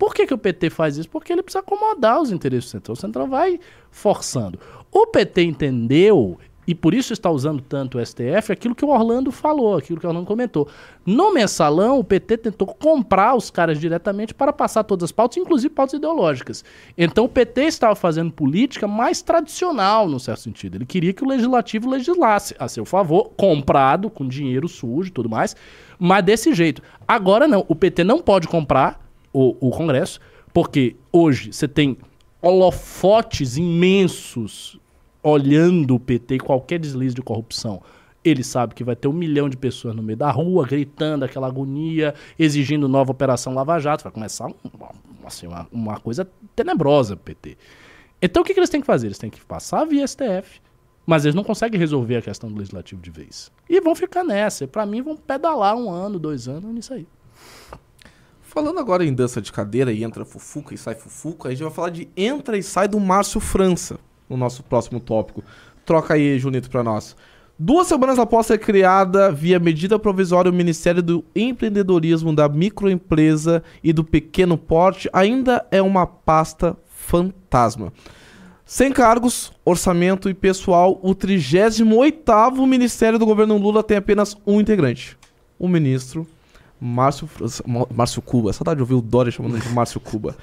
Por que, que o PT faz isso? Porque ele precisa acomodar os interesses do Centrão. O Centrão vai forçando. O PT entendeu, e por isso está usando tanto o STF, aquilo que o Orlando falou, aquilo que o Orlando comentou. No mensalão, o PT tentou comprar os caras diretamente para passar todas as pautas, inclusive pautas ideológicas. Então o PT estava fazendo política mais tradicional, no certo sentido. Ele queria que o legislativo legislasse a seu favor, comprado, com dinheiro sujo e tudo mais, mas desse jeito. Agora não, o PT não pode comprar o, o Congresso, porque hoje você tem holofotes imensos olhando o PT e qualquer deslize de corrupção. Ele sabe que vai ter um milhão de pessoas no meio da rua, gritando aquela agonia, exigindo nova Operação Lava Jato. Vai começar assim, uma, uma coisa tenebrosa pro PT. Então o que, que eles têm que fazer? Eles têm que passar via STF, mas eles não conseguem resolver a questão do legislativo de vez. E vão ficar nessa. Pra mim, vão pedalar um ano, dois anos nisso aí. Falando agora em dança de cadeira e entra fufuca e sai fufuca, a gente vai falar de entra e sai do Márcio França, no nosso próximo tópico. Troca aí, Junito, pra nós. Duas semanas após ser criada, via medida provisória, o Ministério do Empreendedorismo, da Microempresa e do Pequeno Porte ainda é uma pasta fantasma. Sem cargos, orçamento e pessoal, o 38º Ministério do governo Lula tem apenas um integrante. O ministro Márcio, Márcio Cuba. Saudade de ouvir o Dória chamando de Márcio Cuba.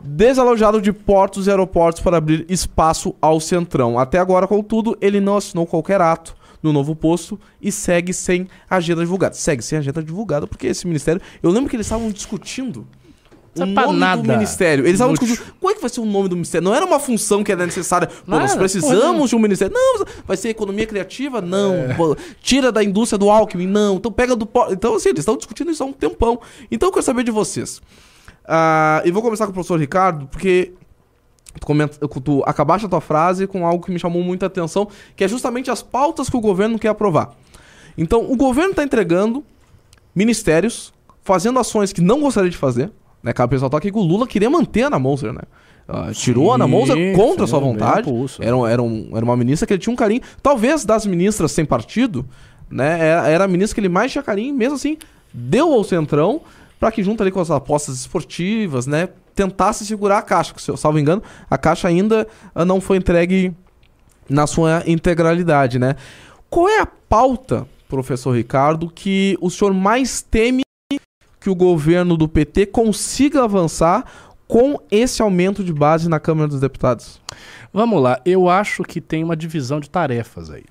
Desalojado de portos e aeroportos para abrir espaço ao Centrão. Até agora, contudo, ele não assinou qualquer ato no novo posto e segue sem agenda divulgada. Segue sem agenda divulgada, porque esse ministério. Eu lembro que eles estavam discutindo. O nome do nada. ministério. Eles estavam discutindo. Qual é que vai ser o nome do ministério? Não era uma função que era necessária. Pô, nós precisamos de um ministério. Não, vai ser economia criativa? Não. É. Pô, Tira da indústria do Alckmin? Não. Então pega do. Então, assim, eles estão discutindo isso há um tempão. Então eu quero saber de vocês. Ah, e vou começar com o professor Ricardo, porque tu, comenta- tu acabaste a tua frase com algo que me chamou muita atenção, que é justamente as pautas que o governo quer aprovar. Então, o governo está entregando ministérios fazendo ações que não gostaria de fazer. Né, cara, o pessoal tá aqui que o Lula queria manter a Ana né? Ah, tirou a Ana contra a sua sim, bem vontade. Era, era, um- era uma ministra que ele tinha um carinho. Talvez das ministras sem partido, né? Era, era a ministra que ele mais tinha carinho, mesmo assim, deu ao Centrão para que, junto ali com as apostas esportivas, né? Tentasse segurar a caixa. que, Se eu salvo engano, a caixa ainda ah, não foi entregue na sua integralidade, né? Qual é a pauta, professor Ricardo, que o senhor mais teme que o governo do PT consiga avançar com esse aumento de base na Câmara dos Deputados? Vamos lá, eu acho que tem uma divisão de tarefas aí.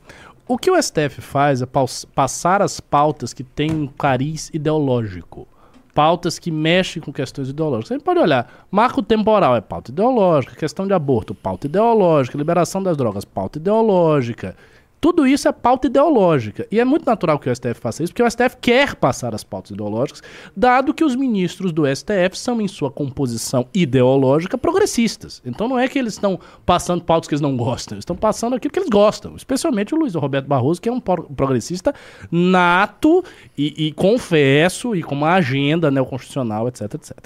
O que o STF faz é passar as pautas que têm um cariz ideológico. Pautas que mexem com questões ideológicas. Gente pode olhar, marco temporal é pauta ideológica, questão de aborto, pauta ideológica, liberação das drogas, pauta ideológica. Tudo isso é pauta ideológica. E é muito natural que o STF faça isso, porque o STF quer passar as pautas ideológicas, dado que os ministros do STF são, em sua composição ideológica, progressistas. Então não é que eles estão passando pautas que eles não gostam, eles estão passando aquilo que eles gostam. Especialmente o Luiz Roberto Barroso, que é um pro- progressista nato e, e confesso, e com uma agenda neoconstitucional, etc, etc.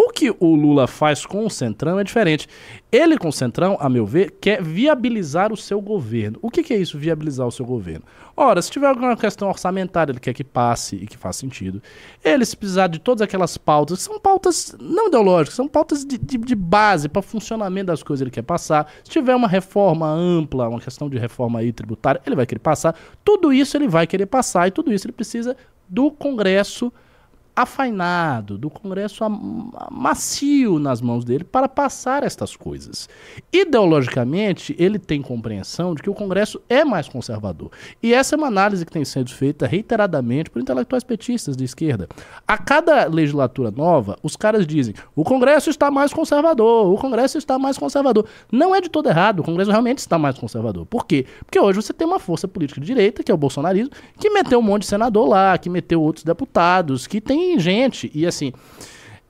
O que o Lula faz com o Centrão é diferente. Ele, com o Centrão, a meu ver, quer viabilizar o seu governo. O que, que é isso, viabilizar o seu governo? Ora, se tiver alguma questão orçamentária, ele quer que passe e que faça sentido. Ele, se precisar de todas aquelas pautas, são pautas não ideológicas, são pautas de, de- de base para funcionamento das coisas ele quer passar. Se tiver uma reforma ampla, uma questão de reforma aí tributária, ele vai querer passar. Tudo isso ele vai querer passar e tudo isso ele precisa do Congresso afainado, do Congresso macio nas mãos dele para passar estas coisas. Ideologicamente, ele tem compreensão de que o Congresso é mais conservador. E essa é uma análise que tem sido feita reiteradamente por intelectuais petistas de esquerda. A cada legislatura nova, os caras dizem: o Congresso está mais conservador, o Congresso está mais conservador. Não é de todo errado, o Congresso realmente está mais conservador. Por quê? Porque hoje você tem uma força política de direita, que é o bolsonarismo, que meteu um monte de senador lá, que meteu outros deputados, que tem gente. E assim,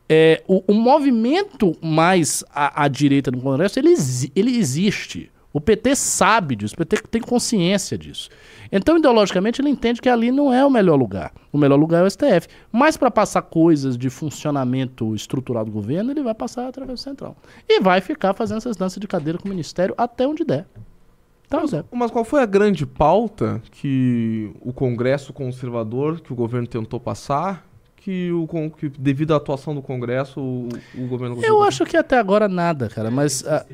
é, o, o movimento mais à, à direita no Congresso, ele, ele existe. O PT sabe disso, o PT tem consciência disso. Então, ideologicamente, ele entende que ali não é o melhor lugar. O melhor lugar é o STF. Mas para passar coisas de funcionamento estrutural do governo, ele vai passar através do Centrão. E vai ficar fazendo essas danças de cadeira com o Ministério até onde der. Então, Zé. Mas qual foi a grande pauta que o Congresso conservador, que o governo tentou passar, que, o, que devido à atuação do Congresso, o, o governo Eu conseguiu acho que até agora nada, cara, mas. ah,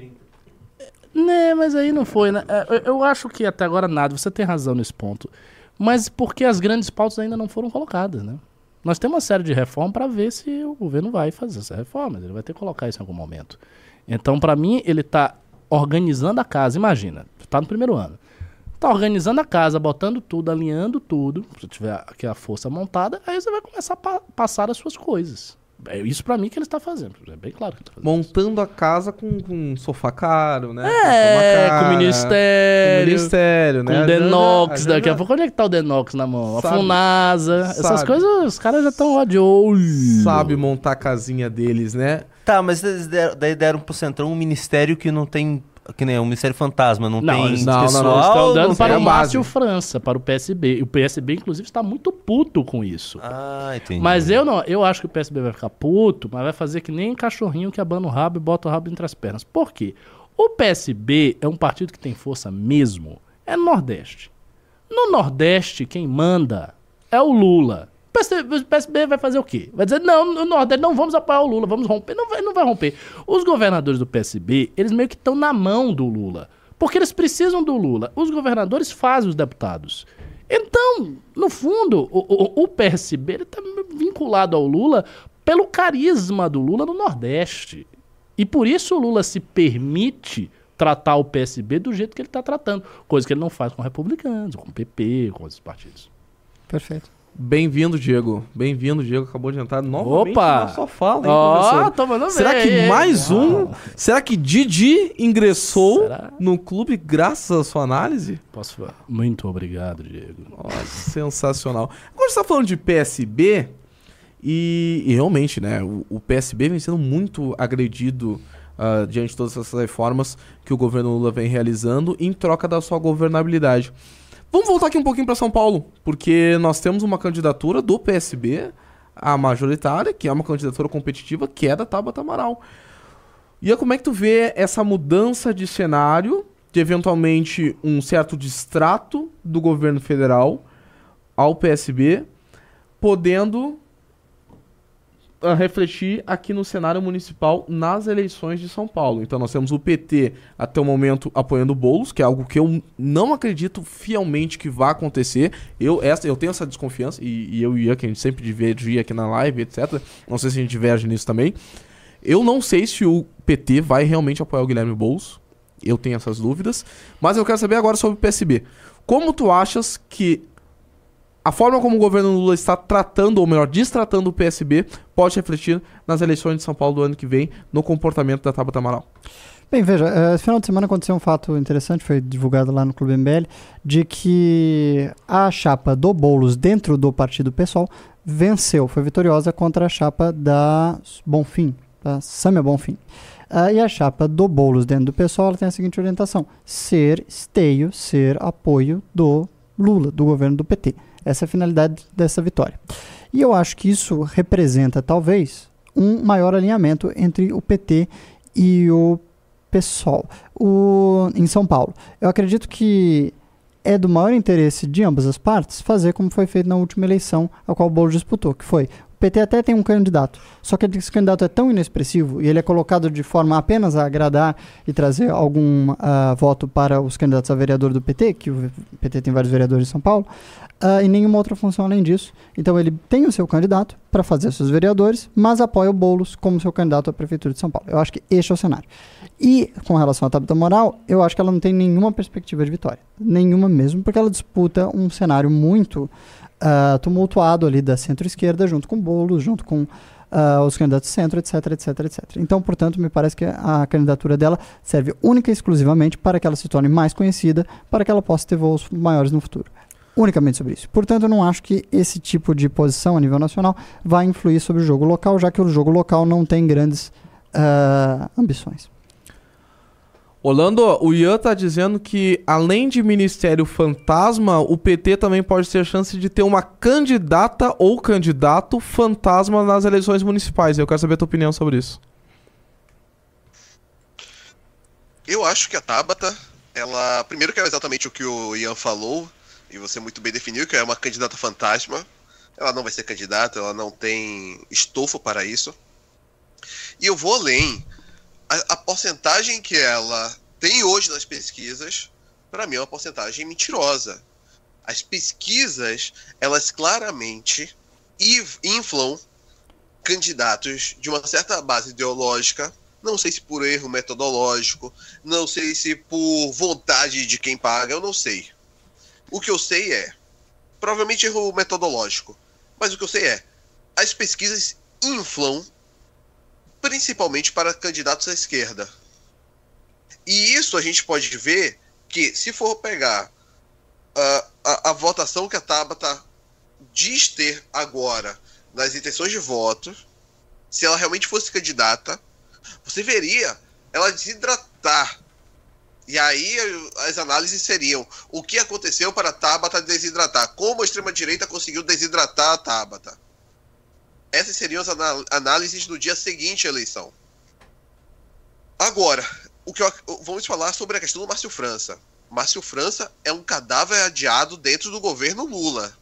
né, mas aí não foi, né? É, Eu, acho que até agora nada, você tem razão nesse ponto. Mas porque as grandes pautas ainda não foram colocadas, né? Nós temos uma série de reformas para ver se o governo vai fazer essa reforma, ele vai ter que colocar isso em algum momento. Então, para mim, ele tá organizando a casa, imagina, tá no primeiro ano. Tá organizando a casa, botando tudo, alinhando tudo. Se tiver aquela força montada, aí você vai começar a pa- passar as suas coisas. É isso pra mim que ele está fazendo. É bem claro que ele tá fazendo. montando a casa com, com um sofá caro, né? É, com o cara, ministério. Com o ministério, Com né? o A Janja- Denox a daqui a Janja pouco. Onde é que tá o Denox na mão? A Sabe- Funasa. Essas sabe. coisas, os caras já estão ó de olho. Sabe montar a casinha deles, né? Tá, mas eles deram, daí deram pro Centrão um ministério que não tem. Que nem um ministério fantasma, não, Não, tem eles não, não, pessoal. não, Eles estão dando não para o Márcio base. França, para o PSB. E o PSB, inclusive, está muito puto com isso. Ah, entendi. Mas eu não, eu acho que o PSB vai ficar puto, mas vai fazer que nem cachorrinho que abana o rabo e bota o rabo entre as pernas. Por quê? O PSB é um partido que tem força mesmo. É no Nordeste. No Nordeste, quem manda é o Lula. O PSB, vai fazer o quê? Vai dizer, não, no Nordeste não vamos apoiar o Lula, vamos romper. Não vai, não vai romper. Os governadores do PSB, eles meio que estão na mão do Lula. Porque eles precisam do Lula. Os governadores fazem os deputados. Então, no fundo, o, o, o PSB está vinculado ao Lula pelo carisma do Lula no Nordeste. E por isso o Lula se permite tratar o PSB do jeito que ele está tratando. Coisa que ele não faz com republicanos, com PP, com outros partidos. Perfeito. Bem-vindo, Diego. Bem-vindo, Diego. Acabou de entrar novamente Opa! sua fala, hein, Ó, professor? tô mandando Será ver, que hein? mais um? Será que Didi ingressou Será? no clube graças à sua análise? Posso falar? Muito obrigado, Diego. Nossa, sensacional. Agora você tá falando de PSB e, e realmente, né, o, o PSB vem sendo muito agredido ah, diante de todas essas reformas que o governo Lula vem realizando em troca da sua governabilidade. Vamos voltar aqui um pouquinho para São Paulo, porque nós temos uma candidatura do PSB a majoritária, que é uma candidatura competitiva, que é da Tabata Amaral. E como é que tu vê essa mudança de cenário, de eventualmente um certo distrato do governo federal ao PSB, podendo refletir aqui no cenário municipal nas eleições de São Paulo. Então nós temos o PT até o momento apoiando o Boulos, que é algo que eu não acredito fielmente que vá acontecer. Eu, essa, eu tenho essa desconfiança, e, e eu e Ian, que a gente sempre divergia aqui na live, etc. Não sei se a gente diverge nisso também. Eu não sei se o PT vai realmente apoiar o Guilherme Boulos. Eu tenho essas dúvidas. Mas eu quero saber agora sobre o PSB. Como tu achas que a forma como o governo Lula está tratando, ou melhor, destratando o PSB, pode refletir nas eleições de São Paulo do ano que vem, no comportamento da Tabata Amaral? Bem, veja, eh, esse final de semana aconteceu um fato interessante, foi divulgado lá no Clube MBL, de que a chapa do Boulos dentro do partido PSOL venceu, foi vitoriosa contra a chapa da Bonfim, da Samia Bonfim. Uh, e a chapa do Boulos dentro do PSOL tem a seguinte orientação: ser esteio, ser apoio do Lula, do governo do PT. Essa é a finalidade dessa vitória. E eu acho que isso representa, talvez, um maior alinhamento entre o PT e o PSOL o, em São Paulo. Eu acredito que é do maior interesse de ambas as partes fazer como foi feito na última eleição a qual o Boulos disputou, que foi o PT até tem um candidato, só que esse candidato é tão inexpressivo e ele é colocado de forma apenas a agradar e trazer algum uh, voto para os candidatos a vereador do PT, que o PT tem vários vereadores em São Paulo, uh, nenhuma outra função além disso. Então ele tem o seu candidato para fazer seus vereadores, mas apoia o Boulos como seu candidato à Prefeitura de São Paulo. Eu acho que este é o cenário. E com relação à Tabata Moral, eu acho que ela não tem nenhuma perspectiva de vitória. Nenhuma mesmo, porque ela disputa um cenário muito uh, tumultuado ali da centro-esquerda, junto com Boulos, junto com uh, os candidatos centro, etc, etc, etc. Então, portanto, me parece que a candidatura dela serve única e exclusivamente para que ela se torne mais conhecida, para que ela possa ter voos maiores no futuro unicamente sobre isso. Portanto, eu não acho que esse tipo de posição a nível nacional vai influir sobre o jogo local, já que o jogo local não tem grandes uh, ambições. Orlando, o Ian tá dizendo que além de Ministério Fantasma, o PT também pode ter chance de ter uma candidata ou candidato fantasma nas eleições municipais. Eu quero saber a tua opinião sobre isso. Eu acho que a Tabata, ela. Primeiro que é exatamente o que o Ian falou, e você muito bem definiu que é uma candidata fantasma. Ela não vai ser candidata, ela não tem estofo para isso. E eu vou além. A, a porcentagem que ela tem hoje nas pesquisas, para mim é uma porcentagem mentirosa. As pesquisas, elas claramente inflam candidatos de uma certa base ideológica, não sei se por erro metodológico, não sei se por vontade de quem paga, eu não sei. O que eu sei é, provavelmente erro metodológico, mas o que eu sei é, as pesquisas inflam principalmente para candidatos à esquerda. E isso a gente pode ver que, se for pegar uh, a, a, votação que a Tabata diz ter agora nas intenções de voto, se ela realmente fosse candidata, você veria ela desidratar e aí as análises seriam o que aconteceu para a Tabata desidratar, como a extrema-direita conseguiu desidratar a Tabata. Essas seriam as análises no dia seguinte à eleição. Agora, o que eu, vamos falar sobre a questão do Márcio França. Márcio França é um cadáver adiado dentro do governo Lula.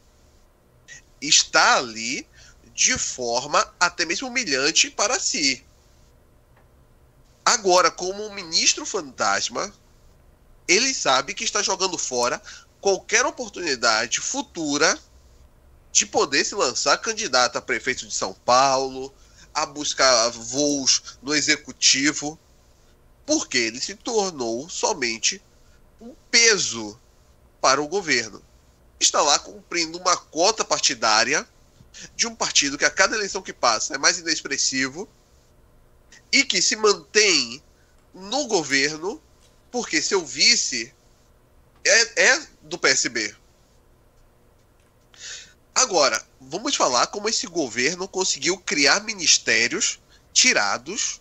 Está ali de forma até mesmo humilhante para si. Agora, como um ministro fantasma, ele sabe que está jogando fora qualquer oportunidade futura de poder se lançar candidato a prefeito de São Paulo, a buscar voos no executivo, porque ele se tornou somente um peso para o governo. Está lá cumprindo uma cota partidária de um partido que a cada eleição que passa é mais inexpressivo e que se mantém no governo porque seu vice é, é do PSB. Agora, vamos falar como esse governo conseguiu criar ministérios tirados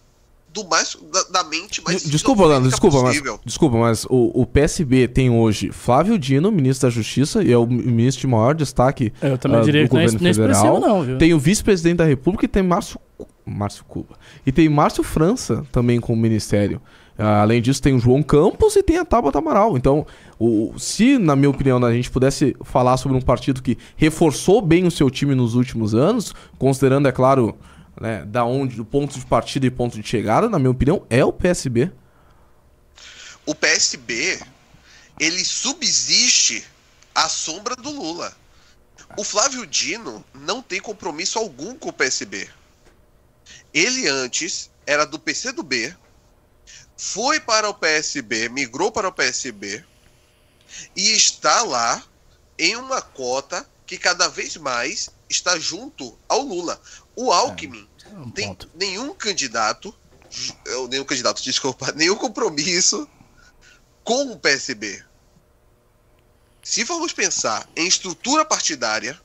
do mais da, da mente mais Desculpa, Orlando, desculpa, mas, desculpa, mas o, o PSB tem hoje Flávio Dino, ministro da Justiça, e é o ministro de maior destaque Eu também ah, diria do que não é, governo não é federal. não, viu? Tem o vice-presidente da República e tem Márcio, Márcio Cuba. E tem Márcio França também com o ministério. Ah, além disso, tem o João Campos e tem a Tabata Amaral. Então, o, se, na minha opinião, a gente pudesse falar sobre um partido que reforçou bem o seu time nos últimos anos, considerando, é claro, né, da onde, do ponto de partida e ponto de chegada, na minha opinião, é o PSB. O PSB ele subsiste à sombra do Lula. O Flávio Dino não tem compromisso algum com o PSB. Ele antes era do PCdoB, foi para o PSB, migrou para o PSB e está lá em uma cota que cada vez mais está junto ao Lula. O Alckmin Um tem nenhum candidato, nenhum candidato, desculpa, nenhum compromisso com o PSB. Se formos pensar em estrutura partidária,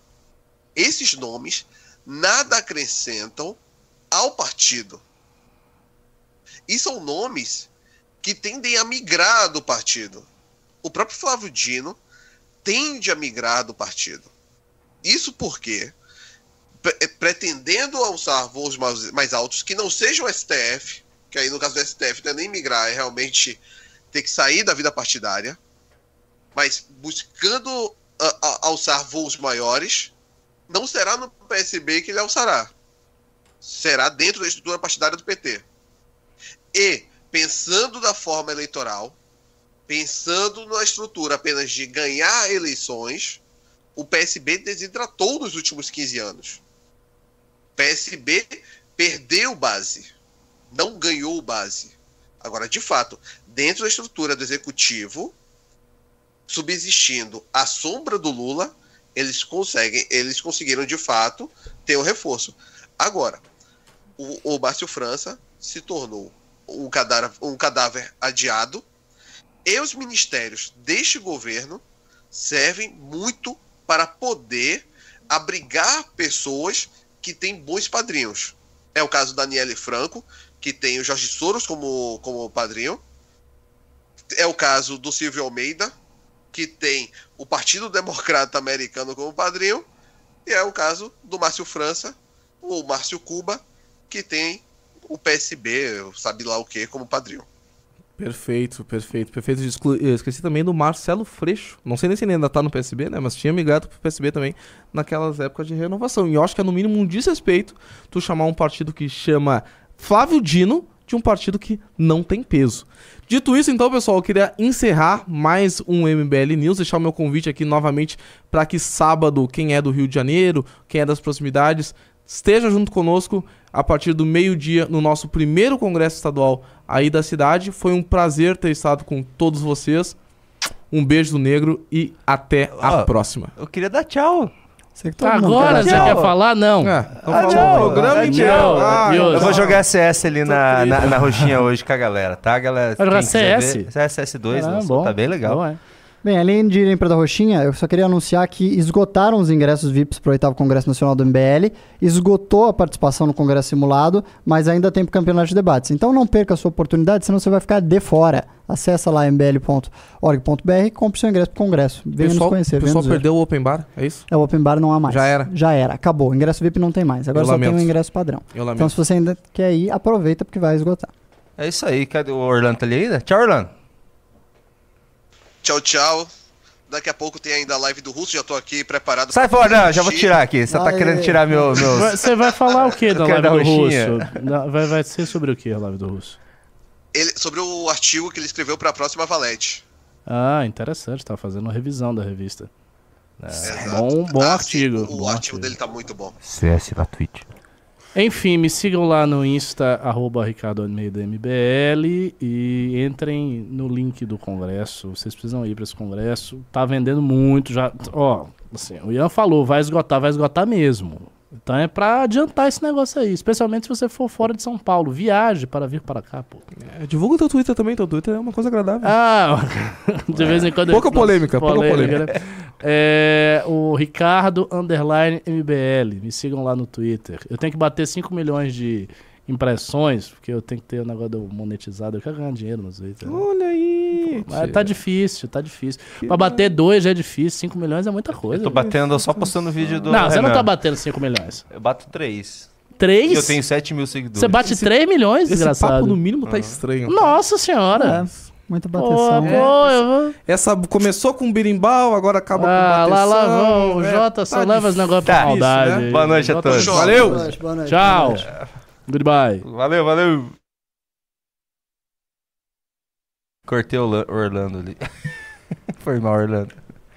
esses nomes nada acrescentam ao partido. E são nomes que tendem a migrar do partido. O próprio Flávio Dino tende a migrar do partido. Isso porque, eh, pretendendo alçar voos mais, mais altos que não sejam STF, que aí no caso do STF não é nem migrar, é realmente ter que sair da vida partidária, mas buscando alçar voos maiores, não será no PSB que ele alçará. Será dentro da estrutura partidária do PT. E, pensando da forma eleitoral, pensando na estrutura apenas de ganhar eleições, o PSB desidratou nos últimos 15 anos. O PSB perdeu base, não ganhou base. Agora, de fato, dentro da estrutura do executivo, subsistindo à sombra do Lula, eles conseguem, eles conseguiram de fato ter o reforço. Agora, o, o Márcio França se tornou um cadáver, um cadáver adiado e os ministérios deste governo servem muito para poder abrigar pessoas que têm bons padrinhos. É o caso da Daniele Franco, que tem o Jorge Soros como, como padrinho. É o caso do Silvio Almeida, que tem o Partido Democrata Americano como padrinho. E é o caso do Márcio França, ou Márcio Cuba, que tem o PSB, sabe lá o que, como padrinho. Perfeito, perfeito, perfeito. Eu esqueci também do Marcelo Freixo. Não sei nem se ele ainda tá no PSB, né? Mas tinha migrado pro PSB também naquelas épocas de renovação. E eu acho que é no mínimo um desrespeito tu chamar um partido que chama Flávio Dino de um partido que não tem peso. Dito isso, então, pessoal, eu queria encerrar mais um MBL News, deixar o meu convite aqui novamente para que sábado, quem é do Rio de Janeiro, quem é das proximidades, esteja junto conosco a partir do meio-dia no nosso primeiro congresso estadual aí da cidade. Foi um prazer ter estado com todos vocês. Um beijo do negro e até a Ó, próxima. Eu queria dar tchau. Sei que mundo Agora você quer falar? Não. É, então Ah, tchau, programa ah, inteiro. tchau, Ah, adeus. Eu vou jogar CS ali na, na, na roxinha hoje com a galera, tá, galera? Vai jogar CS? CS, CS2, Ah, lançou, tá bem legal. Bom, é. Bem, além de irem para da Roxinha, eu só queria anunciar que esgotaram os ingressos VIPs para o oitavo Congresso Nacional do MBL, esgotou a participação no Congresso Simulado, mas ainda tem para o campeonato de debates. Então não perca a sua oportunidade, senão você vai ficar de fora. Acesse lá mbl.org.br e compre seu ingresso para o Congresso. Venha pessoal, nos conhecer, o pessoal ver. perdeu o open bar, é isso? É, o Open Bar não há mais. Já era. Já era, acabou. Ingresso VIP não tem mais. Agora Eu só tem lamento. o ingresso padrão. Eu lamento. Então se você ainda quer ir, aproveita porque vai esgotar. É isso aí, cadê o Orlando? Tá ali ainda? Tchau, Orlando. Tchau, tchau. Daqui a pouco tem ainda a live do Russo, já tô aqui preparado. Sai fora, não, já vou tirar aqui. Você tá querendo tirar meu, Você vai falar o que da live do roxinha. Russo? Não, Vai, vai ser sobre o que a live do Russo? Ele, sobre o artigo que ele escreveu para a próxima Valete. Ah, interessante. Tá fazendo uma revisão da revista. É, bom bom Ah, artigo. sim, o bom artigo artigo. dele tá muito bom. CS na Twitch. Enfim, me sigam lá no Insta, arroba Ricardo Almeida MBL e entrem no link do congresso. Vocês precisam ir para esse congresso. Tá vendendo muito já. Ó, assim, o Ian falou, vai esgotar, vai esgotar mesmo. Então é pra adiantar esse negócio aí, especialmente se você for fora de São Paulo. Viaje para vir para cá, pô. É, divulga o teu Twitter também, teu Twitter é uma coisa agradável. Ah, de vez em quando. Pouca polêmica, pouca né? É, o Ricardo Underline MBL. Me sigam lá no Twitter. Eu tenho que bater 5 milhões de impressões, porque eu tenho que ter o negócio do monetizado, eu quero ganhar dinheiro nos vídeos. né? Olha aí. Mas tá difícil, tá difícil. Pra bater dois já é difícil, 5 milhões é muita coisa. Eu tô batendo só postando vídeo do. Não, você não Renan. tá batendo 5 milhões. Eu bato três. E 3? eu tenho 7 mil seguidores. Você bate 3 milhões, Esse desgraçado. papo no mínimo tá estranho. Nossa senhora. É, muita Pô, bateção. pô, eu vou... Essa começou com birimbau, agora acaba Ah, com lá, lá, bateção. vão. O É, Jota só tá leva os negócios pra maldade. Né? Boa noite a todos. Valeu. Boa noite, boa noite, Tchau. boa noite. Goodbye. Valeu, valeu. Cortei o Orla- Orlando ali. Foi mal, Orlando.